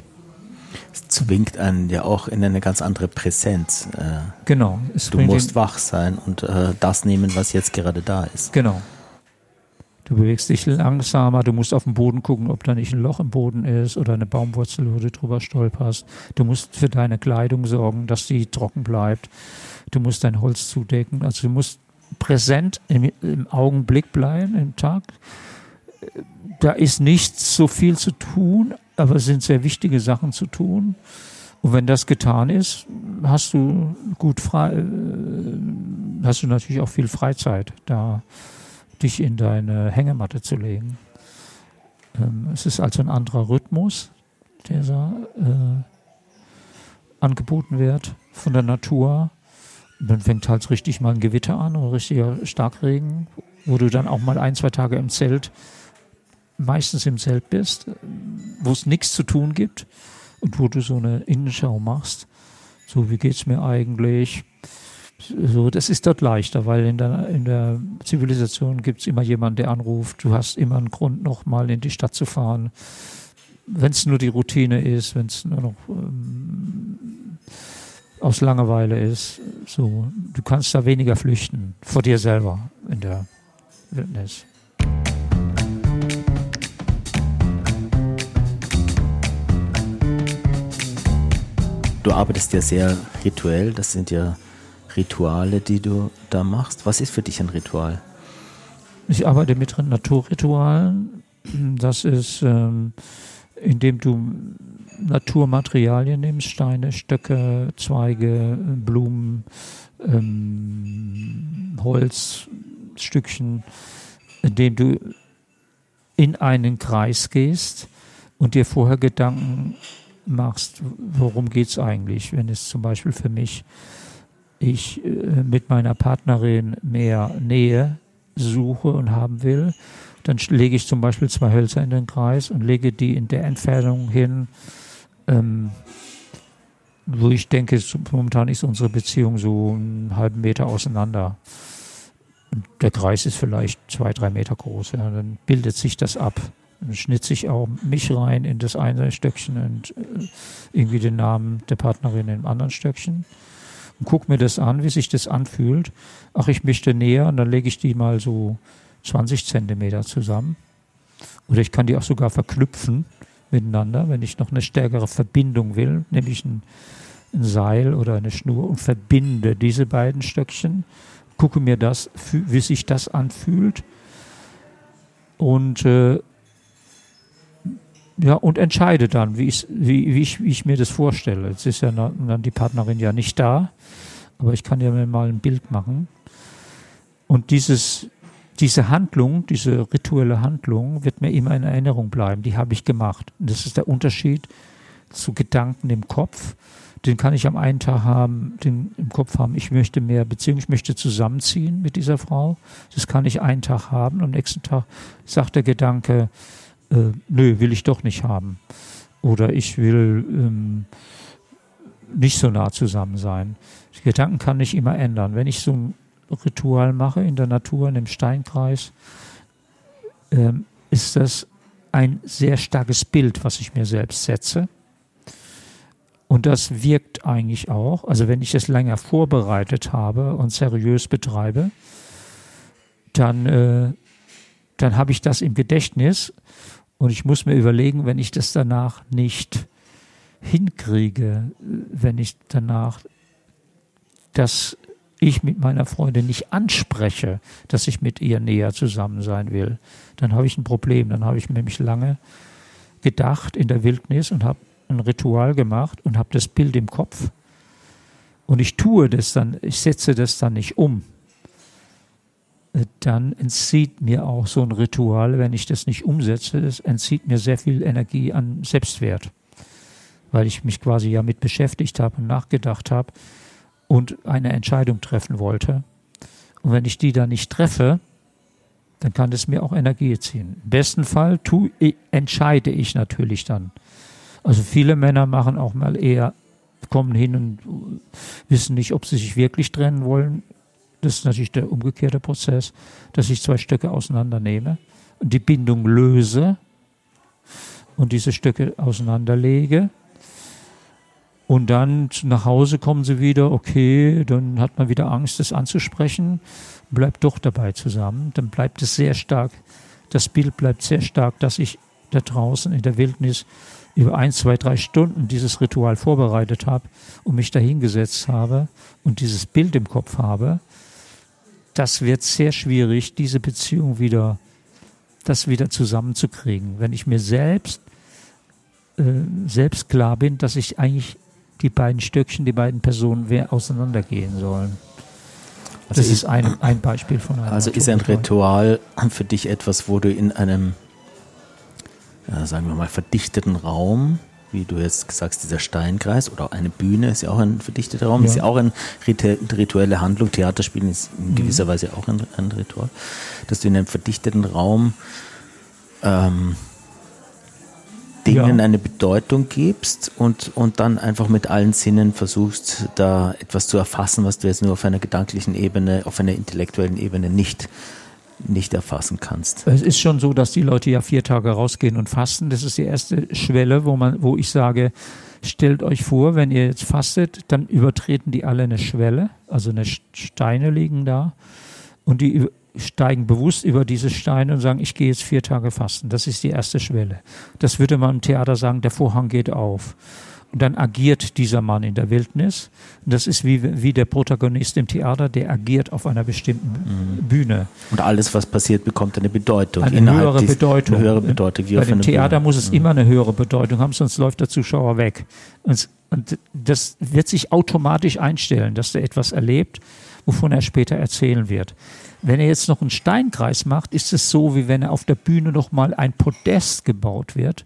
Es zwingt einen ja auch in eine ganz andere Präsenz. Äh, genau. du musst wach sein und äh, das nehmen, was jetzt gerade da ist. Genau. Du bewegst dich langsamer, du musst auf den Boden gucken, ob da nicht ein Loch im Boden ist oder eine Baumwurzel, wo du drüber stolperst. Du musst für deine Kleidung sorgen, dass sie trocken bleibt. Du musst dein Holz zudecken. Also du musst präsent im, im Augenblick bleiben, im Tag. Da ist nicht so viel zu tun, aber es sind sehr wichtige Sachen zu tun. Und wenn das getan ist, hast du gut frei, äh, hast du natürlich auch viel Freizeit, da dich in deine Hängematte zu legen. Ähm, es ist also ein anderer Rhythmus, der da äh, angeboten wird von der Natur. Und dann fängt halt richtig mal ein Gewitter an oder richtiger Starkregen, wo du dann auch mal ein, zwei Tage im Zelt meistens im Zelt bist, wo es nichts zu tun gibt und wo du so eine Innenschau machst. So, wie geht's mir eigentlich? So, das ist dort leichter, weil in der, in der Zivilisation gibt es immer jemanden, der anruft. Du hast immer einen Grund, nochmal in die Stadt zu fahren. Wenn es nur die Routine ist, wenn es nur noch ähm, aus Langeweile ist. So, du kannst da weniger flüchten vor dir selber in der Wildnis. Du arbeitest ja sehr rituell. Das sind ja Rituale, die du da machst. Was ist für dich ein Ritual? Ich arbeite mit Naturritualen. Das ist, ähm, indem du Naturmaterialien nimmst, Steine, Stöcke, Zweige, Blumen, ähm, Holzstückchen, indem du in einen Kreis gehst und dir vorher Gedanken machst, worum geht es eigentlich, wenn es zum Beispiel für mich, ich äh, mit meiner Partnerin mehr Nähe suche und haben will, dann lege ich zum Beispiel zwei Hölzer in den Kreis und lege die in der Entfernung hin, ähm, wo ich denke, momentan ist unsere Beziehung so einen halben Meter auseinander. Und der Kreis ist vielleicht zwei, drei Meter groß. Ja, dann bildet sich das ab. Dann schnitze ich auch mich rein in das eine Stöckchen und äh, irgendwie den Namen der Partnerin im anderen Stöckchen und gucke mir das an, wie sich das anfühlt. Ach, ich möchte näher und dann lege ich die mal so 20 Zentimeter zusammen. Oder ich kann die auch sogar verknüpfen miteinander, wenn ich noch eine stärkere Verbindung will, nämlich ein, ein Seil oder eine Schnur und verbinde diese beiden Stöckchen, gucke mir das, wie sich das anfühlt und äh, ja, und entscheide dann, wie, wie, wie, ich, wie ich mir das vorstelle. Jetzt ist ja dann die Partnerin ja nicht da, aber ich kann ja mir mal ein Bild machen. Und dieses, diese Handlung, diese rituelle Handlung wird mir immer in Erinnerung bleiben. Die habe ich gemacht. Und das ist der Unterschied zu Gedanken im Kopf. Den kann ich am einen Tag haben, den im Kopf haben, ich möchte mehr Beziehung, ich möchte zusammenziehen mit dieser Frau. Das kann ich einen Tag haben. Am nächsten Tag sagt der Gedanke, äh, nö, will ich doch nicht haben. Oder ich will ähm, nicht so nah zusammen sein. Die Gedanken kann ich immer ändern. Wenn ich so ein Ritual mache in der Natur, in dem Steinkreis, ähm, ist das ein sehr starkes Bild, was ich mir selbst setze. Und das wirkt eigentlich auch. Also wenn ich es länger vorbereitet habe und seriös betreibe, dann, äh, dann habe ich das im Gedächtnis und ich muss mir überlegen, wenn ich das danach nicht hinkriege, wenn ich danach das ich mit meiner Freundin nicht anspreche, dass ich mit ihr näher zusammen sein will, dann habe ich ein Problem. Dann habe ich nämlich lange gedacht in der Wildnis und habe ein Ritual gemacht und habe das Bild im Kopf. Und ich tue das dann, ich setze das dann nicht um. Dann entzieht mir auch so ein Ritual, wenn ich das nicht umsetze, es entzieht mir sehr viel Energie an Selbstwert. Weil ich mich quasi ja mit beschäftigt habe und nachgedacht habe und eine Entscheidung treffen wollte. Und wenn ich die dann nicht treffe, dann kann es mir auch Energie ziehen. Im besten Fall tu, entscheide ich natürlich dann. Also viele Männer machen auch mal eher, kommen hin und wissen nicht, ob sie sich wirklich trennen wollen. Das ist natürlich der umgekehrte Prozess, dass ich zwei Stücke auseinandernehme und die Bindung löse und diese Stücke auseinanderlege und dann nach Hause kommen sie wieder, okay, dann hat man wieder Angst, das anzusprechen, bleibt doch dabei zusammen. Dann bleibt es sehr stark, das Bild bleibt sehr stark, dass ich da draußen in der Wildnis über ein, zwei, drei Stunden dieses Ritual vorbereitet habe und mich dahingesetzt habe und dieses Bild im Kopf habe. Das wird sehr schwierig, diese Beziehung wieder, das wieder zusammenzukriegen. Wenn ich mir selbst, äh, selbst klar bin, dass ich eigentlich die beiden Stöckchen, die beiden Personen wer auseinandergehen sollen. Also das ist, ein, ein Beispiel von einem. Also ist ein Ritual für dich etwas, wo du in einem, ja, sagen wir mal, verdichteten Raum, wie du jetzt sagst, dieser Steinkreis oder eine Bühne ist ja auch ein verdichteter Raum, ja. ist ja auch eine rituelle Handlung. Theaterspielen ist in gewisser mhm. Weise auch ein, ein, Ritual, dass du in einem verdichteten Raum ähm, Dingen ja. eine Bedeutung gibst und, und dann einfach mit allen Sinnen versuchst, da etwas zu erfassen, was du jetzt nur auf einer gedanklichen Ebene, auf einer intellektuellen Ebene nicht, nicht erfassen kannst. Es ist schon so, dass die Leute ja vier Tage rausgehen und fasten. Das ist die erste Schwelle, wo man, wo ich sage, stellt euch vor, wenn ihr jetzt fastet, dann übertreten die alle eine Schwelle, also eine Steine liegen da und die steigen bewusst über diese Steine und sagen, ich gehe jetzt vier Tage fasten. Das ist die erste Schwelle. Das würde man im Theater sagen, der Vorhang geht auf. Und dann agiert dieser Mann in der Wildnis. Das ist wie, wie der Protagonist im Theater, der agiert auf einer bestimmten mhm. Bühne. Und alles, was passiert, bekommt eine Bedeutung. Eine höhere dies, Bedeutung. Eine höhere Bedeutung. Bei dem Theater Bühne. muss es mhm. immer eine höhere Bedeutung haben, sonst läuft der Zuschauer weg. Und, und das wird sich automatisch einstellen, dass er etwas erlebt, wovon er später erzählen wird. Wenn er jetzt noch einen Steinkreis macht, ist es so, wie wenn er auf der Bühne noch mal ein Podest gebaut wird.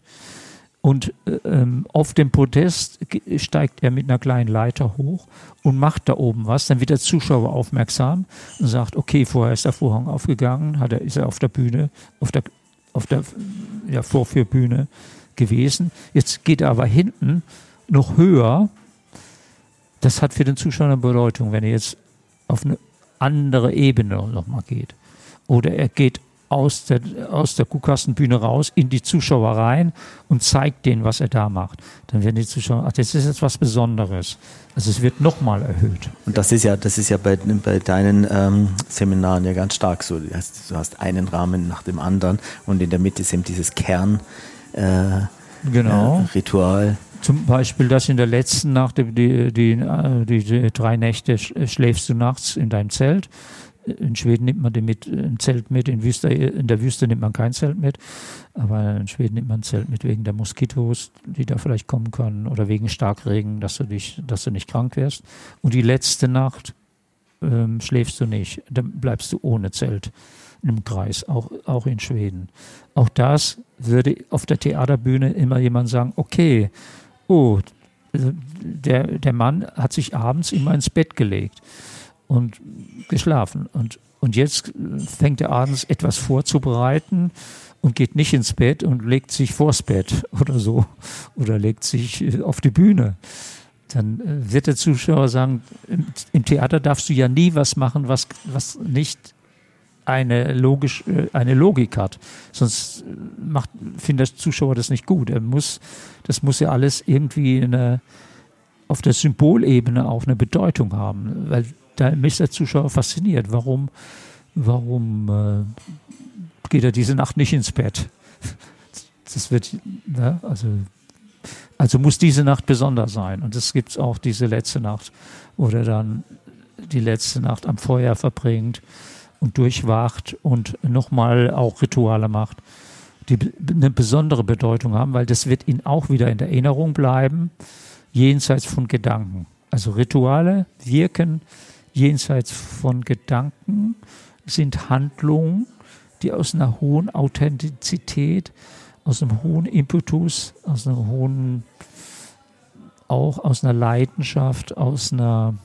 Und ähm, auf dem Podest steigt er mit einer kleinen Leiter hoch und macht da oben was. Dann wird der Zuschauer aufmerksam und sagt, okay, vorher ist der Vorhang aufgegangen, hat er, ist er auf der Bühne, auf der, auf der ja, Vorführbühne gewesen. Jetzt geht er aber hinten noch höher. Das hat für den Zuschauer eine Bedeutung. Wenn er jetzt auf eine andere Ebene nochmal geht. Oder er geht aus der, aus der Kuhkastenbühne raus in die Zuschauer rein und zeigt denen, was er da macht. Dann werden die Zuschauer, ach, das ist jetzt was Besonderes. Also es wird nochmal erhöht. Und das ist ja, das ist ja bei, bei deinen ähm, Seminaren ja ganz stark so. Du hast, du hast, einen Rahmen nach dem anderen und in der Mitte ist eben dieses Kern. Äh, genau. Äh, Ritual. Zum Beispiel, dass in der letzten Nacht, die, die, die, die drei Nächte schläfst du nachts in deinem Zelt. In Schweden nimmt man mit, ein Zelt mit, in, Wüste, in der Wüste nimmt man kein Zelt mit, aber in Schweden nimmt man ein Zelt mit wegen der Moskitos, die da vielleicht kommen können oder wegen Starkregen, dass du, dich, dass du nicht krank wirst. Und die letzte Nacht ähm, schläfst du nicht, dann bleibst du ohne Zelt im Kreis, auch, auch in Schweden. Auch das würde auf der Theaterbühne immer jemand sagen, okay, oh, der, der Mann hat sich abends immer ins Bett gelegt und geschlafen. Und, und jetzt fängt er abends etwas vorzubereiten und geht nicht ins Bett und legt sich vors Bett oder so oder legt sich auf die Bühne. Dann äh, wird der Zuschauer sagen, im Theater darfst du ja nie was machen, was, was nicht eine, logisch, äh, eine Logik hat. Sonst äh, macht, findet der Zuschauer das nicht gut. Er muss, das muss ja alles irgendwie eine, auf der Symbolebene auch eine Bedeutung haben. Weil da ist der Zuschauer fasziniert. Warum, warum äh, geht er diese Nacht nicht ins Bett? Das wird, ne, also, also muss diese Nacht besonders sein. Und es gibt auch diese letzte Nacht, wo er dann die letzte Nacht am Feuer verbringt und durchwacht und nochmal auch Rituale macht, die eine besondere Bedeutung haben, weil das wird ihnen auch wieder in der Erinnerung bleiben, jenseits von Gedanken. Also Rituale wirken jenseits von Gedanken, sind Handlungen, die aus einer hohen Authentizität, aus einem hohen Impetus, aus einem hohen, auch aus einer Leidenschaft, aus einer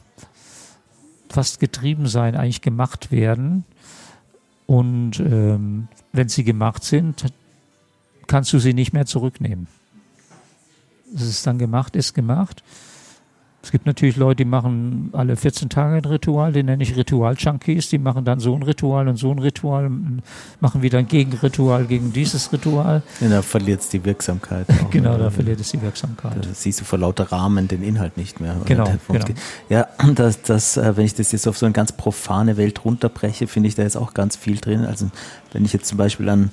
fast Getriebensein eigentlich gemacht werden. Und ähm, wenn sie gemacht sind, kannst du sie nicht mehr zurücknehmen. Es ist dann gemacht, ist gemacht. Es gibt natürlich Leute, die machen alle 14 Tage ein Ritual, die nenne ich Ritual-Junkies, die machen dann so ein Ritual und so ein Ritual, machen wieder ein Gegenritual gegen dieses Ritual. Ja, da verliert es die Wirksamkeit. Auch, genau, da verliert es die Wirksamkeit. Da siehst du vor lauter Rahmen den Inhalt nicht mehr. Genau, genau. Ja, das, das, äh, wenn ich das jetzt auf so eine ganz profane Welt runterbreche, finde ich da jetzt auch ganz viel drin. Also wenn ich jetzt zum Beispiel an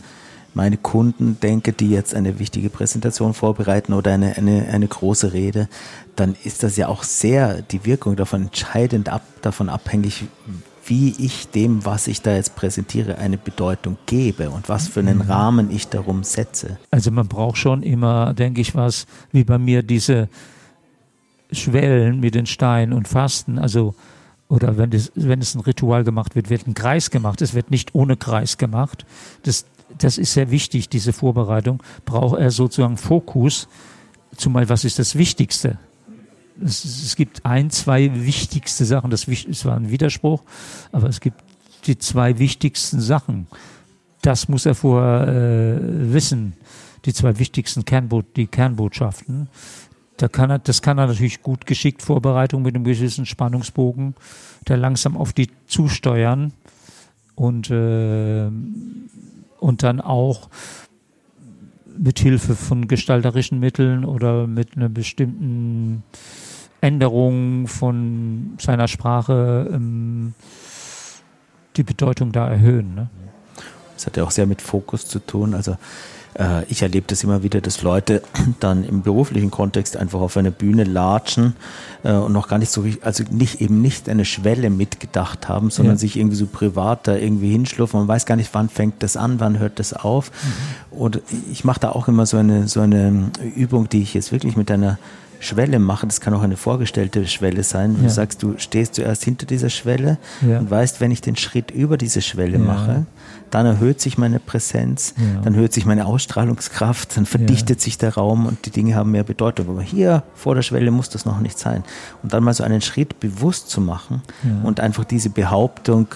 meine Kunden denke, die jetzt eine wichtige Präsentation vorbereiten oder eine, eine, eine große Rede, dann ist das ja auch sehr die Wirkung davon entscheidend ab, davon abhängig, wie ich dem, was ich da jetzt präsentiere, eine Bedeutung gebe und was für einen mhm. Rahmen ich darum setze. Also man braucht schon immer, denke ich, was, wie bei mir diese Schwellen mit den Steinen und Fasten, also oder wenn, das, wenn es ein Ritual gemacht wird, wird ein Kreis gemacht. Es wird nicht ohne Kreis gemacht. Das, das ist sehr wichtig, diese Vorbereitung. Braucht er sozusagen Fokus. Zumal, was ist das Wichtigste? Es, es gibt ein, zwei wichtigste Sachen. Das, es war ein Widerspruch, aber es gibt die zwei wichtigsten Sachen. Das muss er vorher äh, wissen. Die zwei wichtigsten Kernbo die Kernbotschaften. Da kann er, das kann er natürlich gut geschickt Vorbereitung mit einem gewissen Spannungsbogen, der langsam auf die zusteuern und äh, und dann auch mit Hilfe von gestalterischen Mitteln oder mit einer bestimmten Änderung von seiner Sprache ähm, die Bedeutung da erhöhen. Ne? Das hat ja auch sehr mit Fokus zu tun. Also äh, ich erlebe das immer wieder, dass Leute dann im beruflichen Kontext einfach auf einer Bühne latschen äh, und noch gar nicht so, also nicht eben nicht eine Schwelle mitgedacht haben, sondern ja. sich irgendwie so privat da irgendwie hinschlurfen. Man weiß gar nicht, wann fängt das an, wann hört das auf. Mhm. Und ich mache da auch immer so eine, so eine Übung, die ich jetzt wirklich mit einer Schwelle mache. Das kann auch eine vorgestellte Schwelle sein. Ja. Du sagst, du stehst zuerst hinter dieser Schwelle ja. und weißt, wenn ich den Schritt über diese Schwelle ja. mache, dann erhöht sich meine Präsenz, dann erhöht sich meine Ausstrahlungskraft, dann verdichtet sich der Raum und die Dinge haben mehr Bedeutung. Aber hier vor der Schwelle muss das noch nicht sein. Und dann mal so einen Schritt bewusst zu machen und einfach diese Behauptung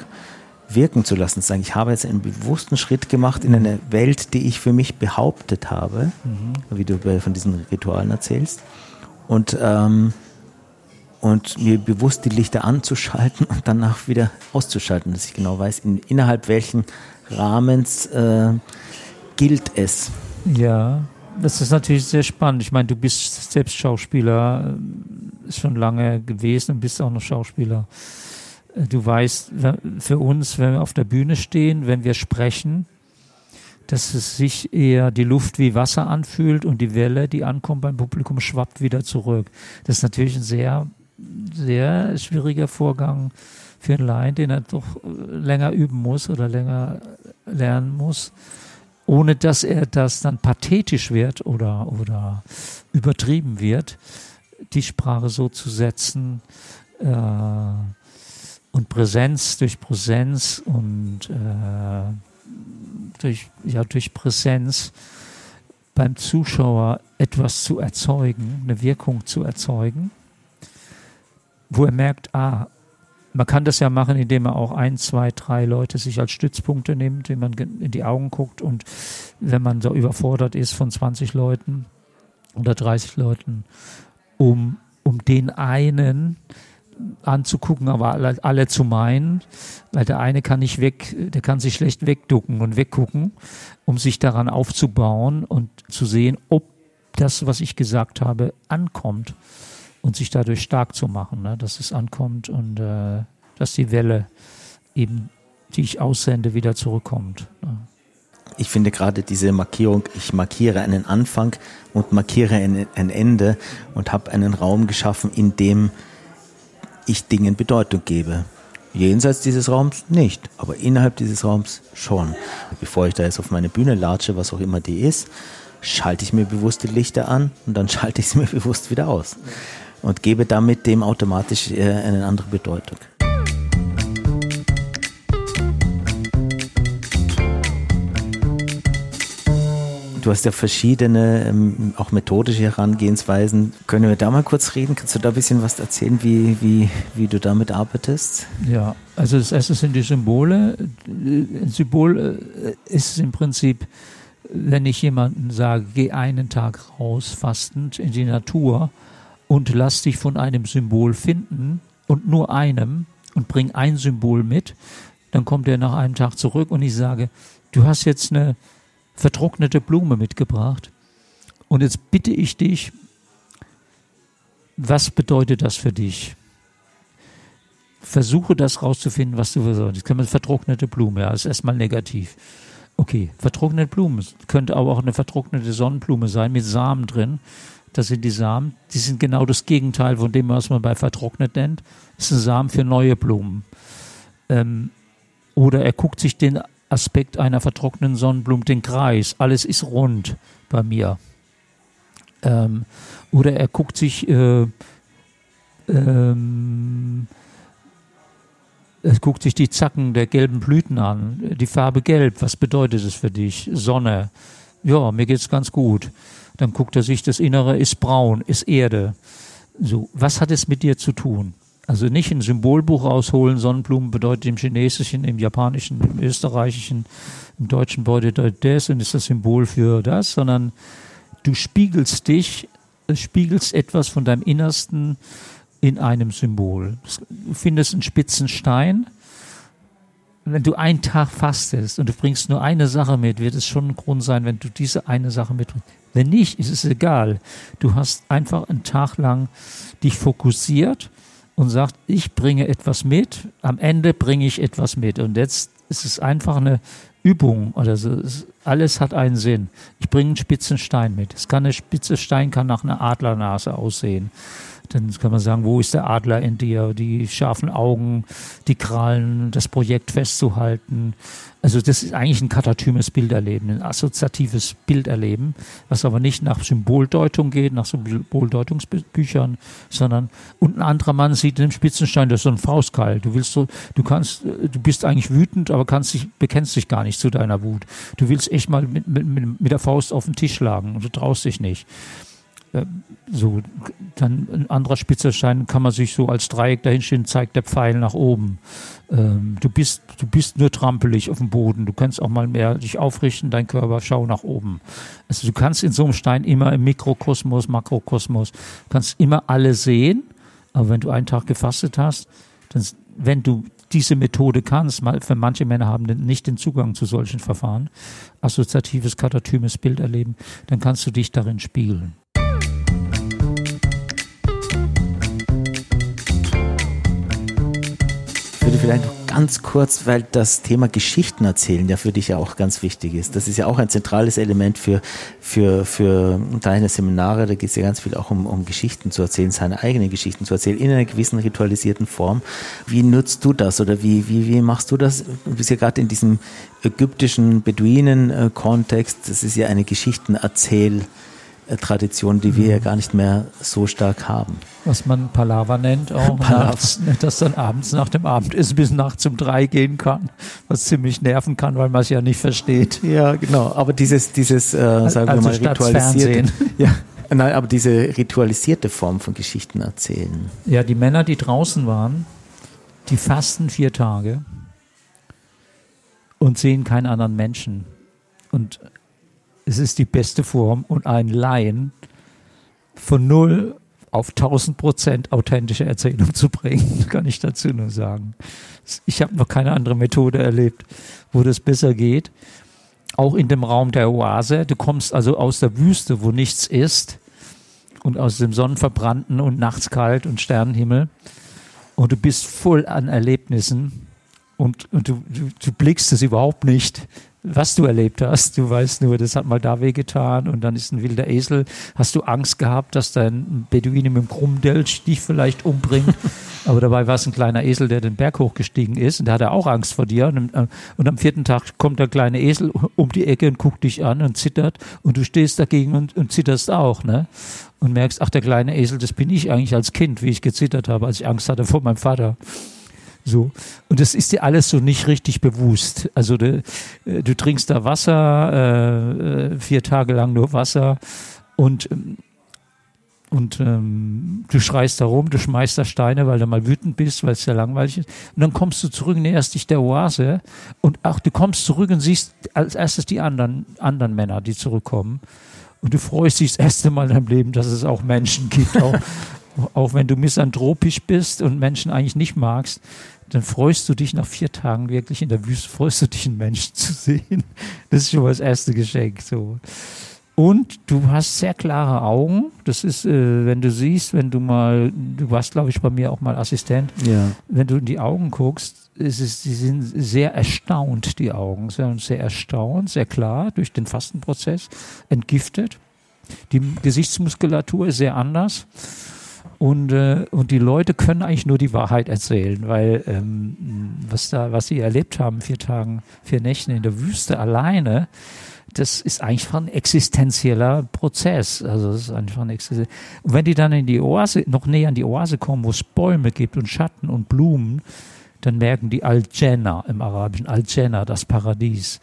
wirken zu lassen, sagen, ich habe jetzt einen bewussten Schritt gemacht in eine Welt, die ich für mich behauptet habe, mhm. wie du von diesen Ritualen erzählst und, ähm, und mir bewusst die Lichter anzuschalten und danach wieder auszuschalten, dass ich genau weiß, in, innerhalb welchen Rahmens äh, gilt es. Ja, das ist natürlich sehr spannend. Ich meine, du bist selbst Schauspieler, äh, schon lange gewesen und bist auch noch Schauspieler. Äh, du weißt, für uns, wenn wir auf der Bühne stehen, wenn wir sprechen, dass es sich eher die Luft wie Wasser anfühlt und die Welle, die ankommt beim Publikum, schwappt wieder zurück. Das ist natürlich ein sehr, sehr schwieriger Vorgang für einen Laien, den er doch äh, länger üben muss oder länger lernen muss, ohne dass er das dann pathetisch wird oder, oder übertrieben wird, die Sprache so zu setzen, äh, und Präsenz durch Präsenz und äh, durch, ja, durch Präsenz beim Zuschauer etwas zu erzeugen, eine Wirkung zu erzeugen, wo er merkt, ah, man kann das ja machen, indem man auch ein, zwei, drei Leute sich als Stützpunkte nimmt, wenn man in die Augen guckt und wenn man so überfordert ist von 20 Leuten oder 30 Leuten, um, um den einen anzugucken, aber alle, alle, zu meinen, weil der eine kann nicht weg, der kann sich schlecht wegducken und weggucken, um sich daran aufzubauen und zu sehen, ob das, was ich gesagt habe, ankommt und sich dadurch stark zu machen, ne? dass es ankommt und äh, dass die Welle eben, die ich aussende, wieder zurückkommt. Ne? Ich finde gerade diese Markierung, ich markiere einen Anfang und markiere ein, ein Ende und habe einen Raum geschaffen, in dem ich Dingen Bedeutung gebe. Jenseits dieses Raums nicht, aber innerhalb dieses Raums schon. Bevor ich da jetzt auf meine Bühne latsche, was auch immer die ist, schalte ich mir bewusst die Lichter an und dann schalte ich sie mir bewusst wieder aus und gebe damit dem automatisch äh, eine andere Bedeutung. Du hast ja verschiedene, ähm, auch methodische Herangehensweisen. Können wir da mal kurz reden? Kannst du da ein bisschen was erzählen, wie, wie, wie du damit arbeitest? Ja, also das erste sind die Symbole. Ein Symbol äh, ist im Prinzip, wenn ich jemanden sage, geh einen Tag raus, fastend in die Natur und lass dich von einem Symbol finden und nur einem und bring ein Symbol mit, dann kommt er nach einem Tag zurück und ich sage, du hast jetzt eine vertrocknete Blume mitgebracht. Und jetzt bitte ich dich, was bedeutet das für dich? Versuche das rauszufinden, was du versorgst. Das kann man vertrocknete Blume, ja, ist erstmal negativ. Okay, vertrocknete Blume. Könnte aber auch eine vertrocknete Sonnenblume sein mit Samen drin. Das sind die Samen. Die sind genau das Gegenteil von dem, was man bei vertrocknet nennt. Das ist ein Samen für neue Blumen. Ähm, oder er guckt sich den Aspekt einer vertrockneten Sonnenblume den Kreis. Alles ist rund bei mir. Ähm, oder er guckt sich äh, ähm, er guckt sich die Zacken der gelben Blüten an. Die Farbe gelb, was bedeutet es für dich? Sonne. Ja, mir geht's ganz gut. Dann guckt er sich, das Innere ist braun, ist Erde. So, was hat es mit dir zu tun? Also nicht ein Symbolbuch rausholen, Sonnenblumen bedeutet im Chinesischen, im Japanischen, im Österreichischen, im Deutschen bedeutet das und ist das Symbol für das, sondern du spiegelst dich, spiegelst etwas von deinem Innersten in einem Symbol. Du findest einen spitzen Stein. Wenn du einen Tag fastest und du bringst nur eine Sache mit, wird es schon ein Grund sein, wenn du diese eine Sache mitbringst. Wenn nicht, ist es egal. Du hast einfach einen Tag lang dich fokussiert und sagt, ich bringe etwas mit, am Ende bringe ich etwas mit. Und jetzt ist es einfach eine Übung oder so. Alles hat einen Sinn. Ich bringe einen spitzen Stein mit. Es kann eine spitze Stein kann nach einer Adlernase aussehen. Dann kann man sagen, wo ist der Adler in dir? Die scharfen Augen, die Krallen, das Projekt festzuhalten. Also das ist eigentlich ein katatymes Bilderleben, ein assoziatives Bilderleben, was aber nicht nach Symboldeutung geht, nach Symboldeutungsbüchern, sondern und ein anderer Mann sieht in dem Spitzenstein, das ist so ein Faustkeil. Du willst so, du kannst, du bist eigentlich wütend, aber kannst dich, bekennst dich gar nicht zu deiner Wut. Du willst echt mal mit, mit, mit der Faust auf den Tisch schlagen und du traust dich nicht. Äh, so, dann ein anderer Spitzerstein kann man sich so als Dreieck dahinstellen, zeigt der Pfeil nach oben. Ähm, du bist, du bist nur trampelig auf dem Boden. Du kannst auch mal mehr dich aufrichten, dein Körper schau nach oben. Also du kannst in so einem Stein immer im Mikrokosmos, Makrokosmos, kannst immer alle sehen. Aber wenn du einen Tag gefastet hast, dann, wenn du diese Methode kannst, für manche Männer haben nicht den Zugang zu solchen Verfahren, assoziatives, katatymes Bild erleben, dann kannst du dich darin spiegeln. Vielleicht noch ganz kurz, weil das Thema Geschichten erzählen ja für dich ja auch ganz wichtig ist. Das ist ja auch ein zentrales Element für, für, für deine Seminare. Da geht es ja ganz viel auch um, um Geschichten zu erzählen, seine eigenen Geschichten zu erzählen, in einer gewissen ritualisierten Form. Wie nutzt du das oder wie, wie, wie machst du das? Du bist ja gerade in diesem ägyptischen Beduinen-Kontext. Das ist ja eine Geschichtenerzähl- Tradition, die wir ja gar nicht mehr so stark haben. Was man Palaver nennt, auch. Nachts, das dann abends nach dem Abendessen bis nachts um drei gehen kann, was ziemlich nerven kann, weil man es ja nicht versteht. Ja, genau. Aber dieses, dieses, äh, sagen also wir mal, ritualisierte, ja, nein, aber diese ritualisierte Form von Geschichten erzählen. Ja, die Männer, die draußen waren, die fasten vier Tage und sehen keinen anderen Menschen. Und es ist die beste Form und einen Laien von null auf 1000 Prozent authentische Erzählung zu bringen, kann ich dazu nur sagen. Ich habe noch keine andere Methode erlebt, wo das besser geht. Auch in dem Raum der Oase. Du kommst also aus der Wüste, wo nichts ist und aus dem sonnenverbrannten und nachts kalt und Sternenhimmel und du bist voll an Erlebnissen und, und du, du, du blickst es überhaupt nicht, was du erlebt hast. Du weißt nur, das hat mal da wehgetan und dann ist ein wilder Esel. Hast du Angst gehabt, dass dein Beduine mit dem Krummdelch dich vielleicht umbringt? Aber dabei war es ein kleiner Esel, der den Berg hochgestiegen ist und da hat er auch Angst vor dir. Und, äh, und am vierten Tag kommt der kleine Esel um die Ecke und guckt dich an und zittert und du stehst dagegen und, und zitterst auch, ne? Und merkst, ach, der kleine Esel, das bin ich eigentlich als Kind, wie ich gezittert habe, als ich Angst hatte vor meinem Vater. So. Und das ist dir alles so nicht richtig bewusst. Also du, äh, du trinkst da Wasser, äh, äh, vier Tage lang nur Wasser und, ähm, und ähm, du schreist da rum, du schmeißt da Steine, weil du mal wütend bist, weil es ja langweilig ist. Und dann kommst du zurück, näherst dich der Oase und auch du kommst zurück und siehst als erstes die anderen, anderen Männer, die zurückkommen. Und du freust dich das erste Mal in deinem Leben, dass es auch Menschen gibt, auch, auch wenn du misanthropisch bist und Menschen eigentlich nicht magst, dann freust du dich nach vier Tagen wirklich in der Wüste, freust du dich, einen Menschen zu sehen. Das ist schon mal das erste Geschenk. So. Und du hast sehr klare Augen. Das ist, äh, wenn du siehst, wenn du mal, du warst, glaube ich, bei mir auch mal Assistent. Ja. Wenn du in die Augen guckst, ist es, die sind sehr erstaunt, die Augen. Sie sind sehr erstaunt, sehr klar durch den Fastenprozess, entgiftet. Die Gesichtsmuskulatur ist sehr anders. Und, äh, und die Leute können eigentlich nur die Wahrheit erzählen, weil ähm, was da, was sie erlebt haben, vier Tagen, vier Nächte in der Wüste alleine, das ist einfach ein existenzieller Prozess. Also das ist einfach ein Existenz Und wenn die dann in die Oase, noch näher an die Oase kommen, wo es Bäume gibt und Schatten und Blumen, dann merken die Al-Jannah im Arabischen, Al-Jannah, das Paradies.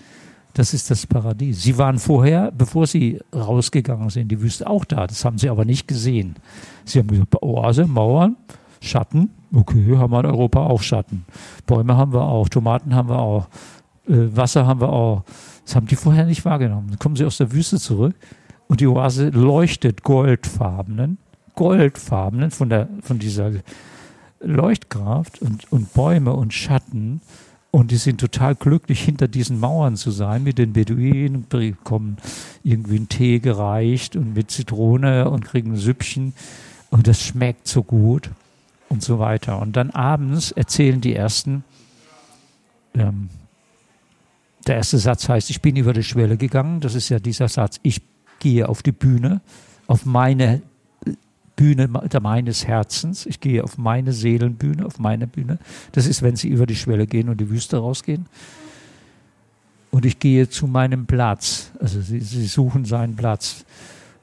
Das ist das Paradies. Sie waren vorher, bevor sie rausgegangen sind in die Wüste, auch da. Das haben sie aber nicht gesehen. Sie haben gesagt, Oase, Mauern, Schatten. Okay, haben wir in Europa auch Schatten. Bäume haben wir auch, Tomaten haben wir auch, äh, Wasser haben wir auch. Das haben die vorher nicht wahrgenommen. Dann kommen sie aus der Wüste zurück und die Oase leuchtet goldfarbenen, goldfarbenen von, der, von dieser Leuchtkraft und, und Bäume und Schatten und die sind total glücklich, hinter diesen Mauern zu sein mit den Beduinen, bekommen irgendwie einen Tee gereicht und mit Zitrone und kriegen ein Süppchen. Und das schmeckt so gut und so weiter. Und dann abends erzählen die ersten, ähm, der erste Satz heißt, ich bin über die Schwelle gegangen. Das ist ja dieser Satz, ich gehe auf die Bühne, auf meine Bühne meines Herzens. Ich gehe auf meine Seelenbühne, auf meine Bühne. Das ist, wenn sie über die Schwelle gehen und die Wüste rausgehen. Und ich gehe zu meinem Platz. Also sie, sie suchen seinen Platz.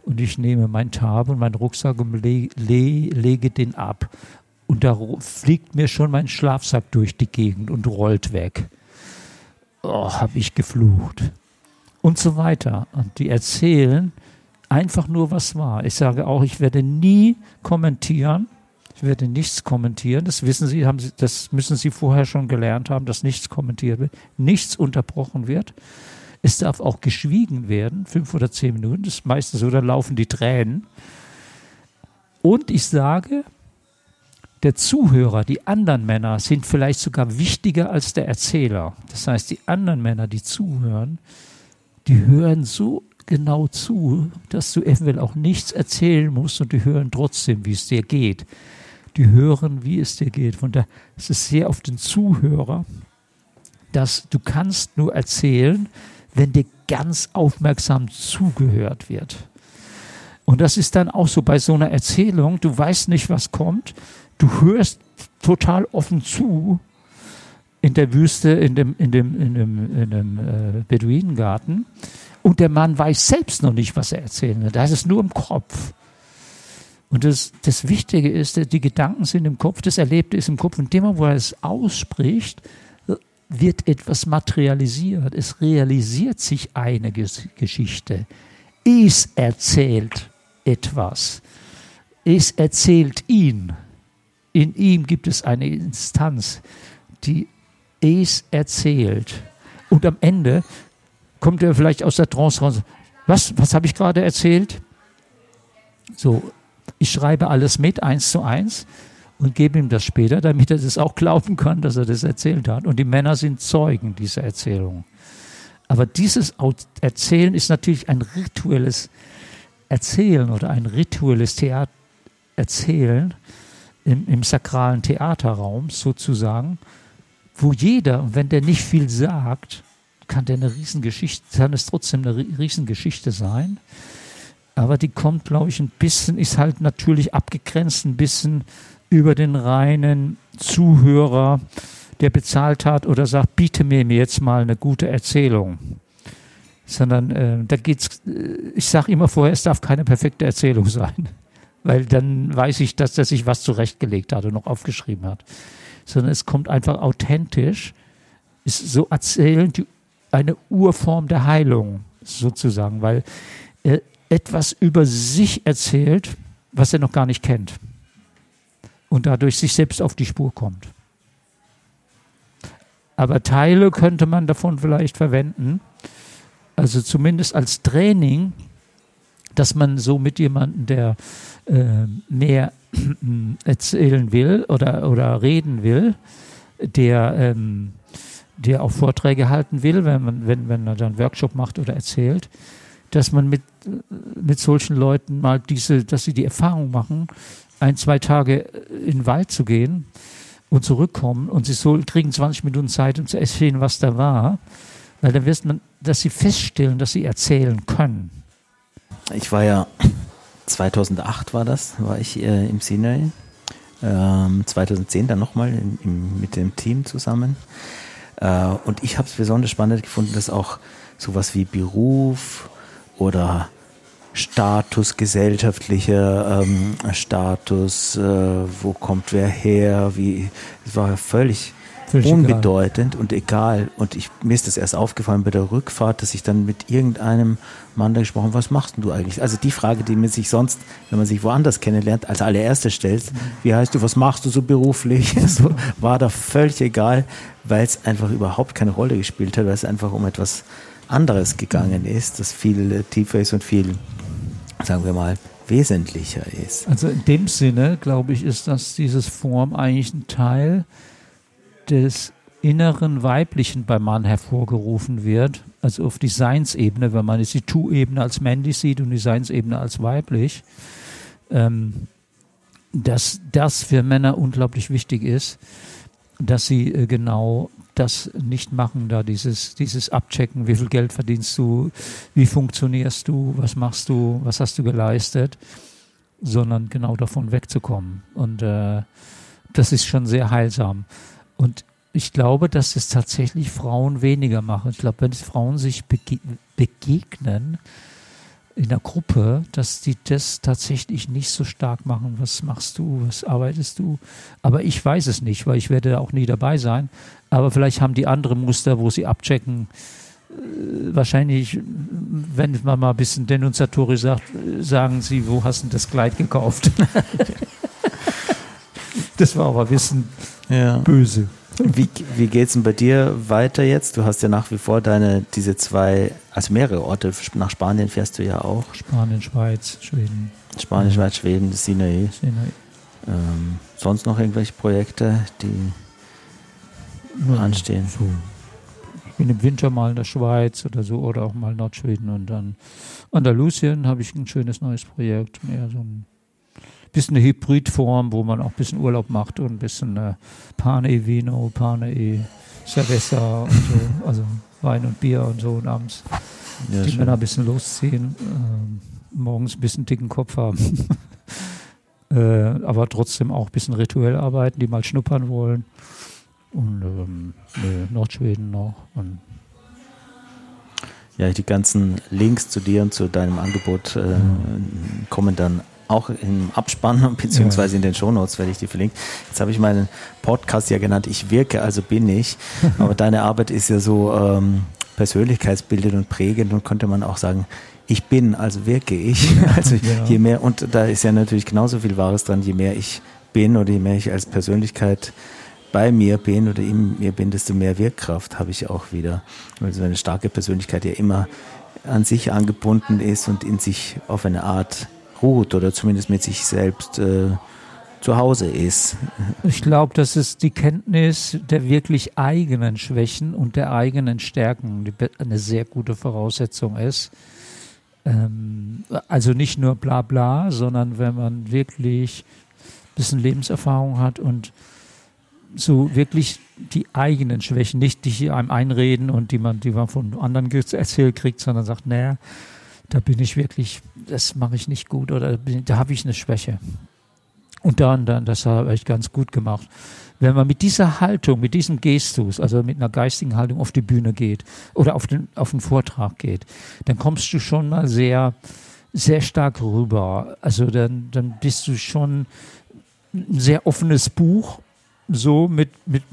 Und ich nehme mein Tab und meinen Rucksack und le, le, lege den ab. Und da fliegt mir schon mein Schlafsack durch die Gegend und rollt weg. Oh, habe ich geflucht. Und so weiter. Und die erzählen, einfach nur, was war. Ich sage auch, ich werde nie kommentieren. Ich werde nichts kommentieren. Das wissen Sie, haben Sie, das müssen Sie vorher schon gelernt haben, dass nichts kommentiert wird, nichts unterbrochen wird. Es darf auch geschwiegen werden, fünf oder zehn Minuten. Das ist meistens so, dann laufen die Tränen. Und ich sage, der Zuhörer, die anderen Männer sind vielleicht sogar wichtiger als der Erzähler. Das heißt, die anderen Männer, die zuhören, die hören so genau zu, dass du eventuell auch nichts erzählen musst und die hören trotzdem, wie es dir geht. Die hören, wie es dir geht. Von daher ist es sehr auf den Zuhörer, dass du kannst nur erzählen, wenn dir ganz aufmerksam zugehört wird. Und das ist dann auch so bei so einer Erzählung, du weißt nicht, was kommt, du hörst total offen zu in der Wüste, in dem, in dem, in dem, in dem äh, Beduinengarten. Und der Mann weiß selbst noch nicht, was er erzählen will. Da ist es nur im Kopf. Und das, das Wichtige ist, die Gedanken sind im Kopf, das Erlebte ist im Kopf. Und dem, wo er es ausspricht, wird etwas materialisiert. Es realisiert sich eine Geschichte. Es erzählt etwas. Es erzählt ihn. In ihm gibt es eine Instanz, die es erzählt. Und am Ende kommt er vielleicht aus der Trance raus. Was, was habe ich gerade erzählt? So, ich schreibe alles mit, eins zu eins, und gebe ihm das später, damit er das auch glauben kann, dass er das erzählt hat. Und die Männer sind Zeugen dieser Erzählung. Aber dieses Erzählen ist natürlich ein rituelles Erzählen oder ein rituelles Theater Erzählen im, im sakralen Theaterraum sozusagen, wo jeder, wenn der nicht viel sagt, kann der eine Riesengeschichte, kann es trotzdem eine Riesengeschichte sein. Aber die kommt, glaube ich, ein bisschen, ist halt natürlich abgegrenzt, ein bisschen über den reinen Zuhörer, der bezahlt hat oder sagt, biete mir jetzt mal eine gute Erzählung. Sondern äh, da geht's, äh, ich sage immer vorher, es darf keine perfekte Erzählung sein. Weil dann weiß ich, dass er sich was zurechtgelegt hat und noch aufgeschrieben hat. Sondern es kommt einfach authentisch, ist so erzählend eine Urform der Heilung sozusagen, weil er etwas über sich erzählt, was er noch gar nicht kennt und dadurch sich selbst auf die Spur kommt. Aber Teile könnte man davon vielleicht verwenden, also zumindest als Training, dass man so mit jemandem, der äh, mehr erzählen will oder, oder reden will, der, ähm, der auch Vorträge halten will, wenn man, wenn, wenn er dann Workshop macht oder erzählt, dass man mit, mit solchen Leuten mal diese, dass sie die Erfahrung machen, ein, zwei Tage in den Wald zu gehen und zurückkommen und sie so kriegen 20 Minuten Zeit, um zu erzählen, was da war, weil dann wirst man, dass sie feststellen, dass sie erzählen können. Ich war ja 2008 war das, war ich äh, im Sinai. Ähm, 2010 dann nochmal mit dem Team zusammen. Äh, und ich habe es besonders spannend gefunden, dass auch sowas wie Beruf oder Status, gesellschaftlicher ähm, Status, äh, wo kommt wer her, wie, es war völlig, völlig unbedeutend egal. und egal. Und ich, mir ist das erst aufgefallen bei der Rückfahrt, dass ich dann mit irgendeinem Da gesprochen was machst du eigentlich? Also die Frage, die man sich sonst, wenn man sich woanders kennenlernt, als allererste stellt, wie heißt du, was machst du so beruflich? so war da völlig egal, weil es einfach überhaupt keine Rolle gespielt hat, weil es einfach um etwas anderes gegangen ist, das viel tiefer ist und viel sagen wir mal, wesentlicher ist. Also in dem Sinne, glaube ich, ist das dieses Form eigentlich ein Teil des inneren Weiblichen beim Mann hervorgerufen wird, also auf die Seinsebene, wenn man jetzt die Tu-Ebene als männlich sieht und die Seinsebene als weiblich, ähm, dass das für Männer unglaublich wichtig ist, dass sie äh, genau das nicht machen, da dieses, dieses Abchecken, wie viel Geld verdienst du, wie funktionierst du, was machst du, was hast du geleistet, sondern genau davon wegzukommen. Und äh, das ist schon sehr heilsam. Und ich glaube, dass es tatsächlich Frauen weniger machen. Ich glaube, wenn Frauen sich bege begegnen, in der Gruppe, dass die das tatsächlich nicht so stark machen. Was machst du? Was arbeitest du? Aber ich weiß es nicht, weil ich werde auch nie dabei sein. Aber vielleicht haben die andere Muster, wo sie abchecken. Äh, wahrscheinlich, wenn man mal ein bisschen denunziatorisch sagt, sagen sie, wo hast du das Kleid gekauft? das war aber ein bisschen ja. böse. Wie, wie geht es denn bei dir weiter jetzt? Du hast ja nach wie vor deine, diese zwei, also mehrere Orte. Nach Spanien fährst du ja auch. Spanien, Schweiz, Schweden. Spanien, Schweiz, Schweden, das Sinai. Sinai. Ähm, sonst noch irgendwelche Projekte, die Nur anstehen? So. Ich bin im Winter mal in der Schweiz oder so oder auch mal Nordschweden und dann Andalusien habe ich ein schönes neues Projekt, mehr so ein bisschen eine Hybridform, wo man auch ein bisschen Urlaub macht und ein bisschen äh, Pane e Vino, Pane e Cerveza und so, also Wein und Bier und so und abends ja, die schön. Männer ein bisschen losziehen, äh, morgens ein bisschen dicken Kopf haben. äh, aber trotzdem auch ein bisschen rituell arbeiten, die mal schnuppern wollen. Und ähm, nee, Nordschweden noch. Und ja, die ganzen Links zu dir und zu deinem Angebot äh, kommen dann auch im Abspann beziehungsweise in den Shownotes werde ich die verlinken. Jetzt habe ich meinen Podcast ja genannt, ich wirke, also bin ich. Aber deine Arbeit ist ja so ähm, persönlichkeitsbildend und prägend und könnte man auch sagen, ich bin, also wirke ich. Also ja. je mehr, und da ist ja natürlich genauso viel Wahres dran, je mehr ich bin oder je mehr ich als Persönlichkeit bei mir bin oder in mir bin, desto mehr Wirkkraft habe ich auch wieder. Weil so eine starke Persönlichkeit ja immer an sich angebunden ist und in sich auf eine Art ruht oder zumindest mit sich selbst äh, zu Hause ist. Ich glaube, das ist die Kenntnis der wirklich eigenen Schwächen und der eigenen Stärken, die eine sehr gute Voraussetzung ist. Ähm, also nicht nur bla bla, sondern wenn man wirklich ein bisschen Lebenserfahrung hat und so wirklich die eigenen Schwächen, nicht die einem einreden und die man, die man von anderen erzählt kriegt, sondern sagt, naja, da bin ich wirklich, das mache ich nicht gut oder da habe ich eine Schwäche. Und dann, dann, das habe ich ganz gut gemacht. Wenn man mit dieser Haltung, mit diesem Gestus, also mit einer geistigen Haltung auf die Bühne geht oder auf den, auf den Vortrag geht, dann kommst du schon mal sehr, sehr stark rüber. Also dann, dann bist du schon ein sehr offenes Buch, so mit, mit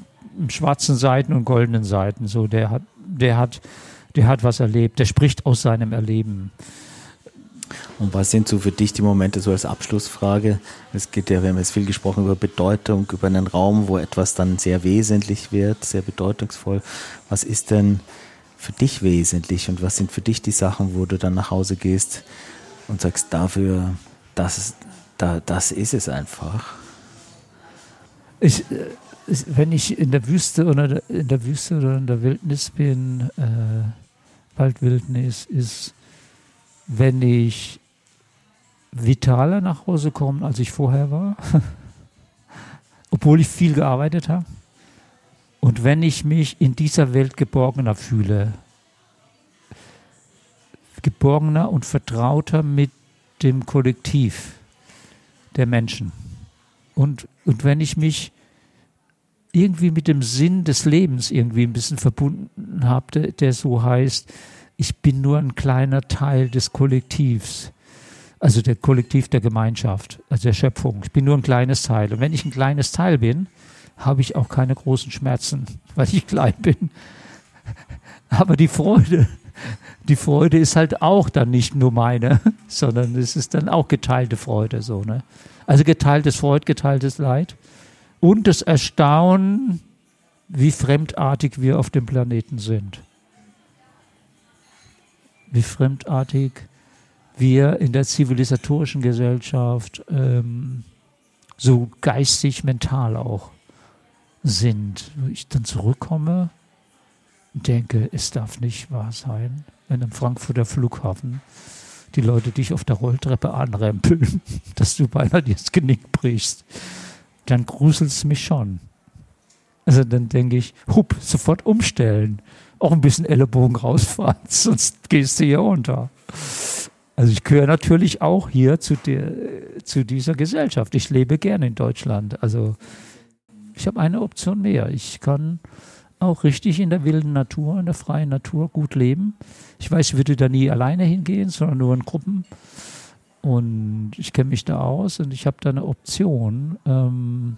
schwarzen Seiten und goldenen Seiten. So, der hat, der hat, der hat was erlebt, der spricht aus seinem Erleben. Und was sind so für dich die Momente so als Abschlussfrage? Es geht ja, wir haben jetzt viel gesprochen über Bedeutung, über einen Raum, wo etwas dann sehr wesentlich wird, sehr bedeutungsvoll. Was ist denn für dich wesentlich und was sind für dich die Sachen, wo du dann nach Hause gehst und sagst, dafür, das, da, das ist es einfach? Ich, äh, wenn ich in der Wüste oder in der Wüste oder in der Wildnis bin, äh, Waldwildnis, ist, wenn ich vitaler nach Hause komme, als ich vorher war, obwohl ich viel gearbeitet habe. Und wenn ich mich in dieser Welt geborgener fühle, geborgener und vertrauter mit dem Kollektiv der Menschen. Und, und wenn ich mich irgendwie mit dem Sinn des Lebens irgendwie ein bisschen verbunden habe, der, der so heißt, ich bin nur ein kleiner Teil des Kollektivs. Also der Kollektiv der Gemeinschaft, also der Schöpfung. Ich bin nur ein kleines Teil. Und wenn ich ein kleines Teil bin, habe ich auch keine großen Schmerzen, weil ich klein bin. Aber die Freude, die Freude ist halt auch dann nicht nur meine, sondern es ist dann auch geteilte Freude, so, ne? Also geteiltes Freud, geteiltes Leid und das Erstaunen, wie fremdartig wir auf dem Planeten sind. Wie fremdartig wir in der zivilisatorischen Gesellschaft ähm, so geistig, mental auch sind. Wo ich dann zurückkomme und denke, es darf nicht wahr sein, wenn am Frankfurter Flughafen die Leute dich auf der Rolltreppe anrempeln, dass du beinahe dir das Genick brichst dann gruselt es mich schon. Also dann denke ich, hup, sofort umstellen. Auch ein bisschen Ellenbogen rausfahren, sonst gehst du hier unter. Also ich gehöre natürlich auch hier zu, der, zu dieser Gesellschaft. Ich lebe gerne in Deutschland. Also ich habe eine Option mehr. Ich kann auch richtig in der wilden Natur, in der freien Natur gut leben. Ich weiß, ich würde da nie alleine hingehen, sondern nur in Gruppen. Und ich kenne mich da aus und ich habe da eine Option ähm,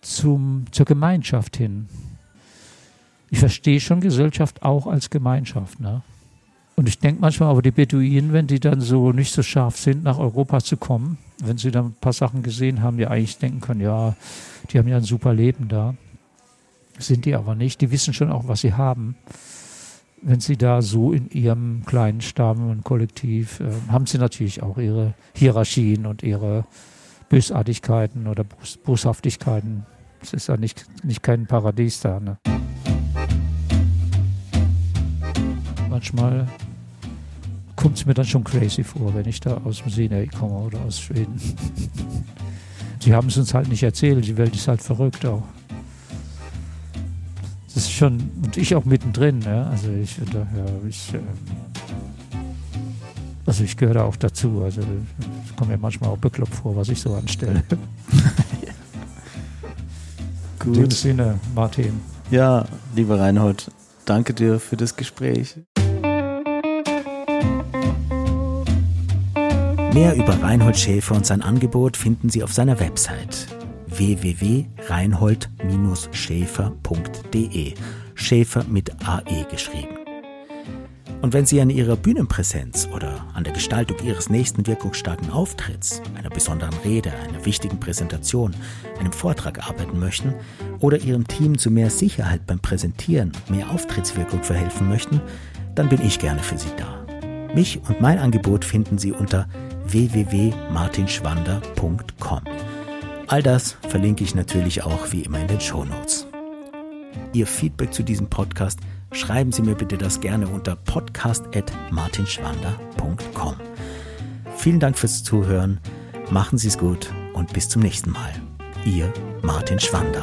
zum, zur Gemeinschaft hin. Ich verstehe schon Gesellschaft auch als Gemeinschaft. Ne? Und ich denke manchmal aber die Beduinen, wenn die dann so nicht so scharf sind, nach Europa zu kommen, wenn sie dann ein paar Sachen gesehen haben, die eigentlich denken können, ja, die haben ja ein super Leben da. Sind die aber nicht. Die wissen schon auch, was sie haben wenn Sie da so in Ihrem kleinen Stamm und Kollektiv, äh, haben Sie natürlich auch Ihre Hierarchien und Ihre Bösartigkeiten oder Bos Boshaftigkeiten. Es ist ja nicht, nicht kein Paradies da. Ne? Manchmal kommt es mir dann schon crazy vor, wenn ich da aus dem Sinai komme oder aus Schweden. Sie haben es uns halt nicht erzählt, die Welt ist halt verrückt auch. Das ist schon, und ich auch mittendrin, ja. Also ich, da, ich, ähm, also ich gehöre da auch dazu. Also es kommt mir manchmal auch bekloppt vor, was ich so anstelle. Gut. In dem Sinne, Martin. Ja, lieber Reinhold, danke dir für das Gespräch. Mehr über Reinhold Schäfer und sein Angebot finden Sie auf seiner Website www.reinhold-schäfer.de. Schäfer mit AE geschrieben. Und wenn Sie an Ihrer Bühnenpräsenz oder an der Gestaltung Ihres nächsten wirkungsstarken Auftritts, einer besonderen Rede, einer wichtigen Präsentation, einem Vortrag arbeiten möchten oder Ihrem Team zu mehr Sicherheit beim Präsentieren und mehr Auftrittswirkung verhelfen möchten, dann bin ich gerne für Sie da. Mich und mein Angebot finden Sie unter www.martinschwander.com. All das verlinke ich natürlich auch wie immer in den Show Notes. Ihr Feedback zu diesem Podcast schreiben Sie mir bitte das gerne unter podcast.martinschwander.com. Vielen Dank fürs Zuhören, machen Sie es gut und bis zum nächsten Mal. Ihr Martin Schwander.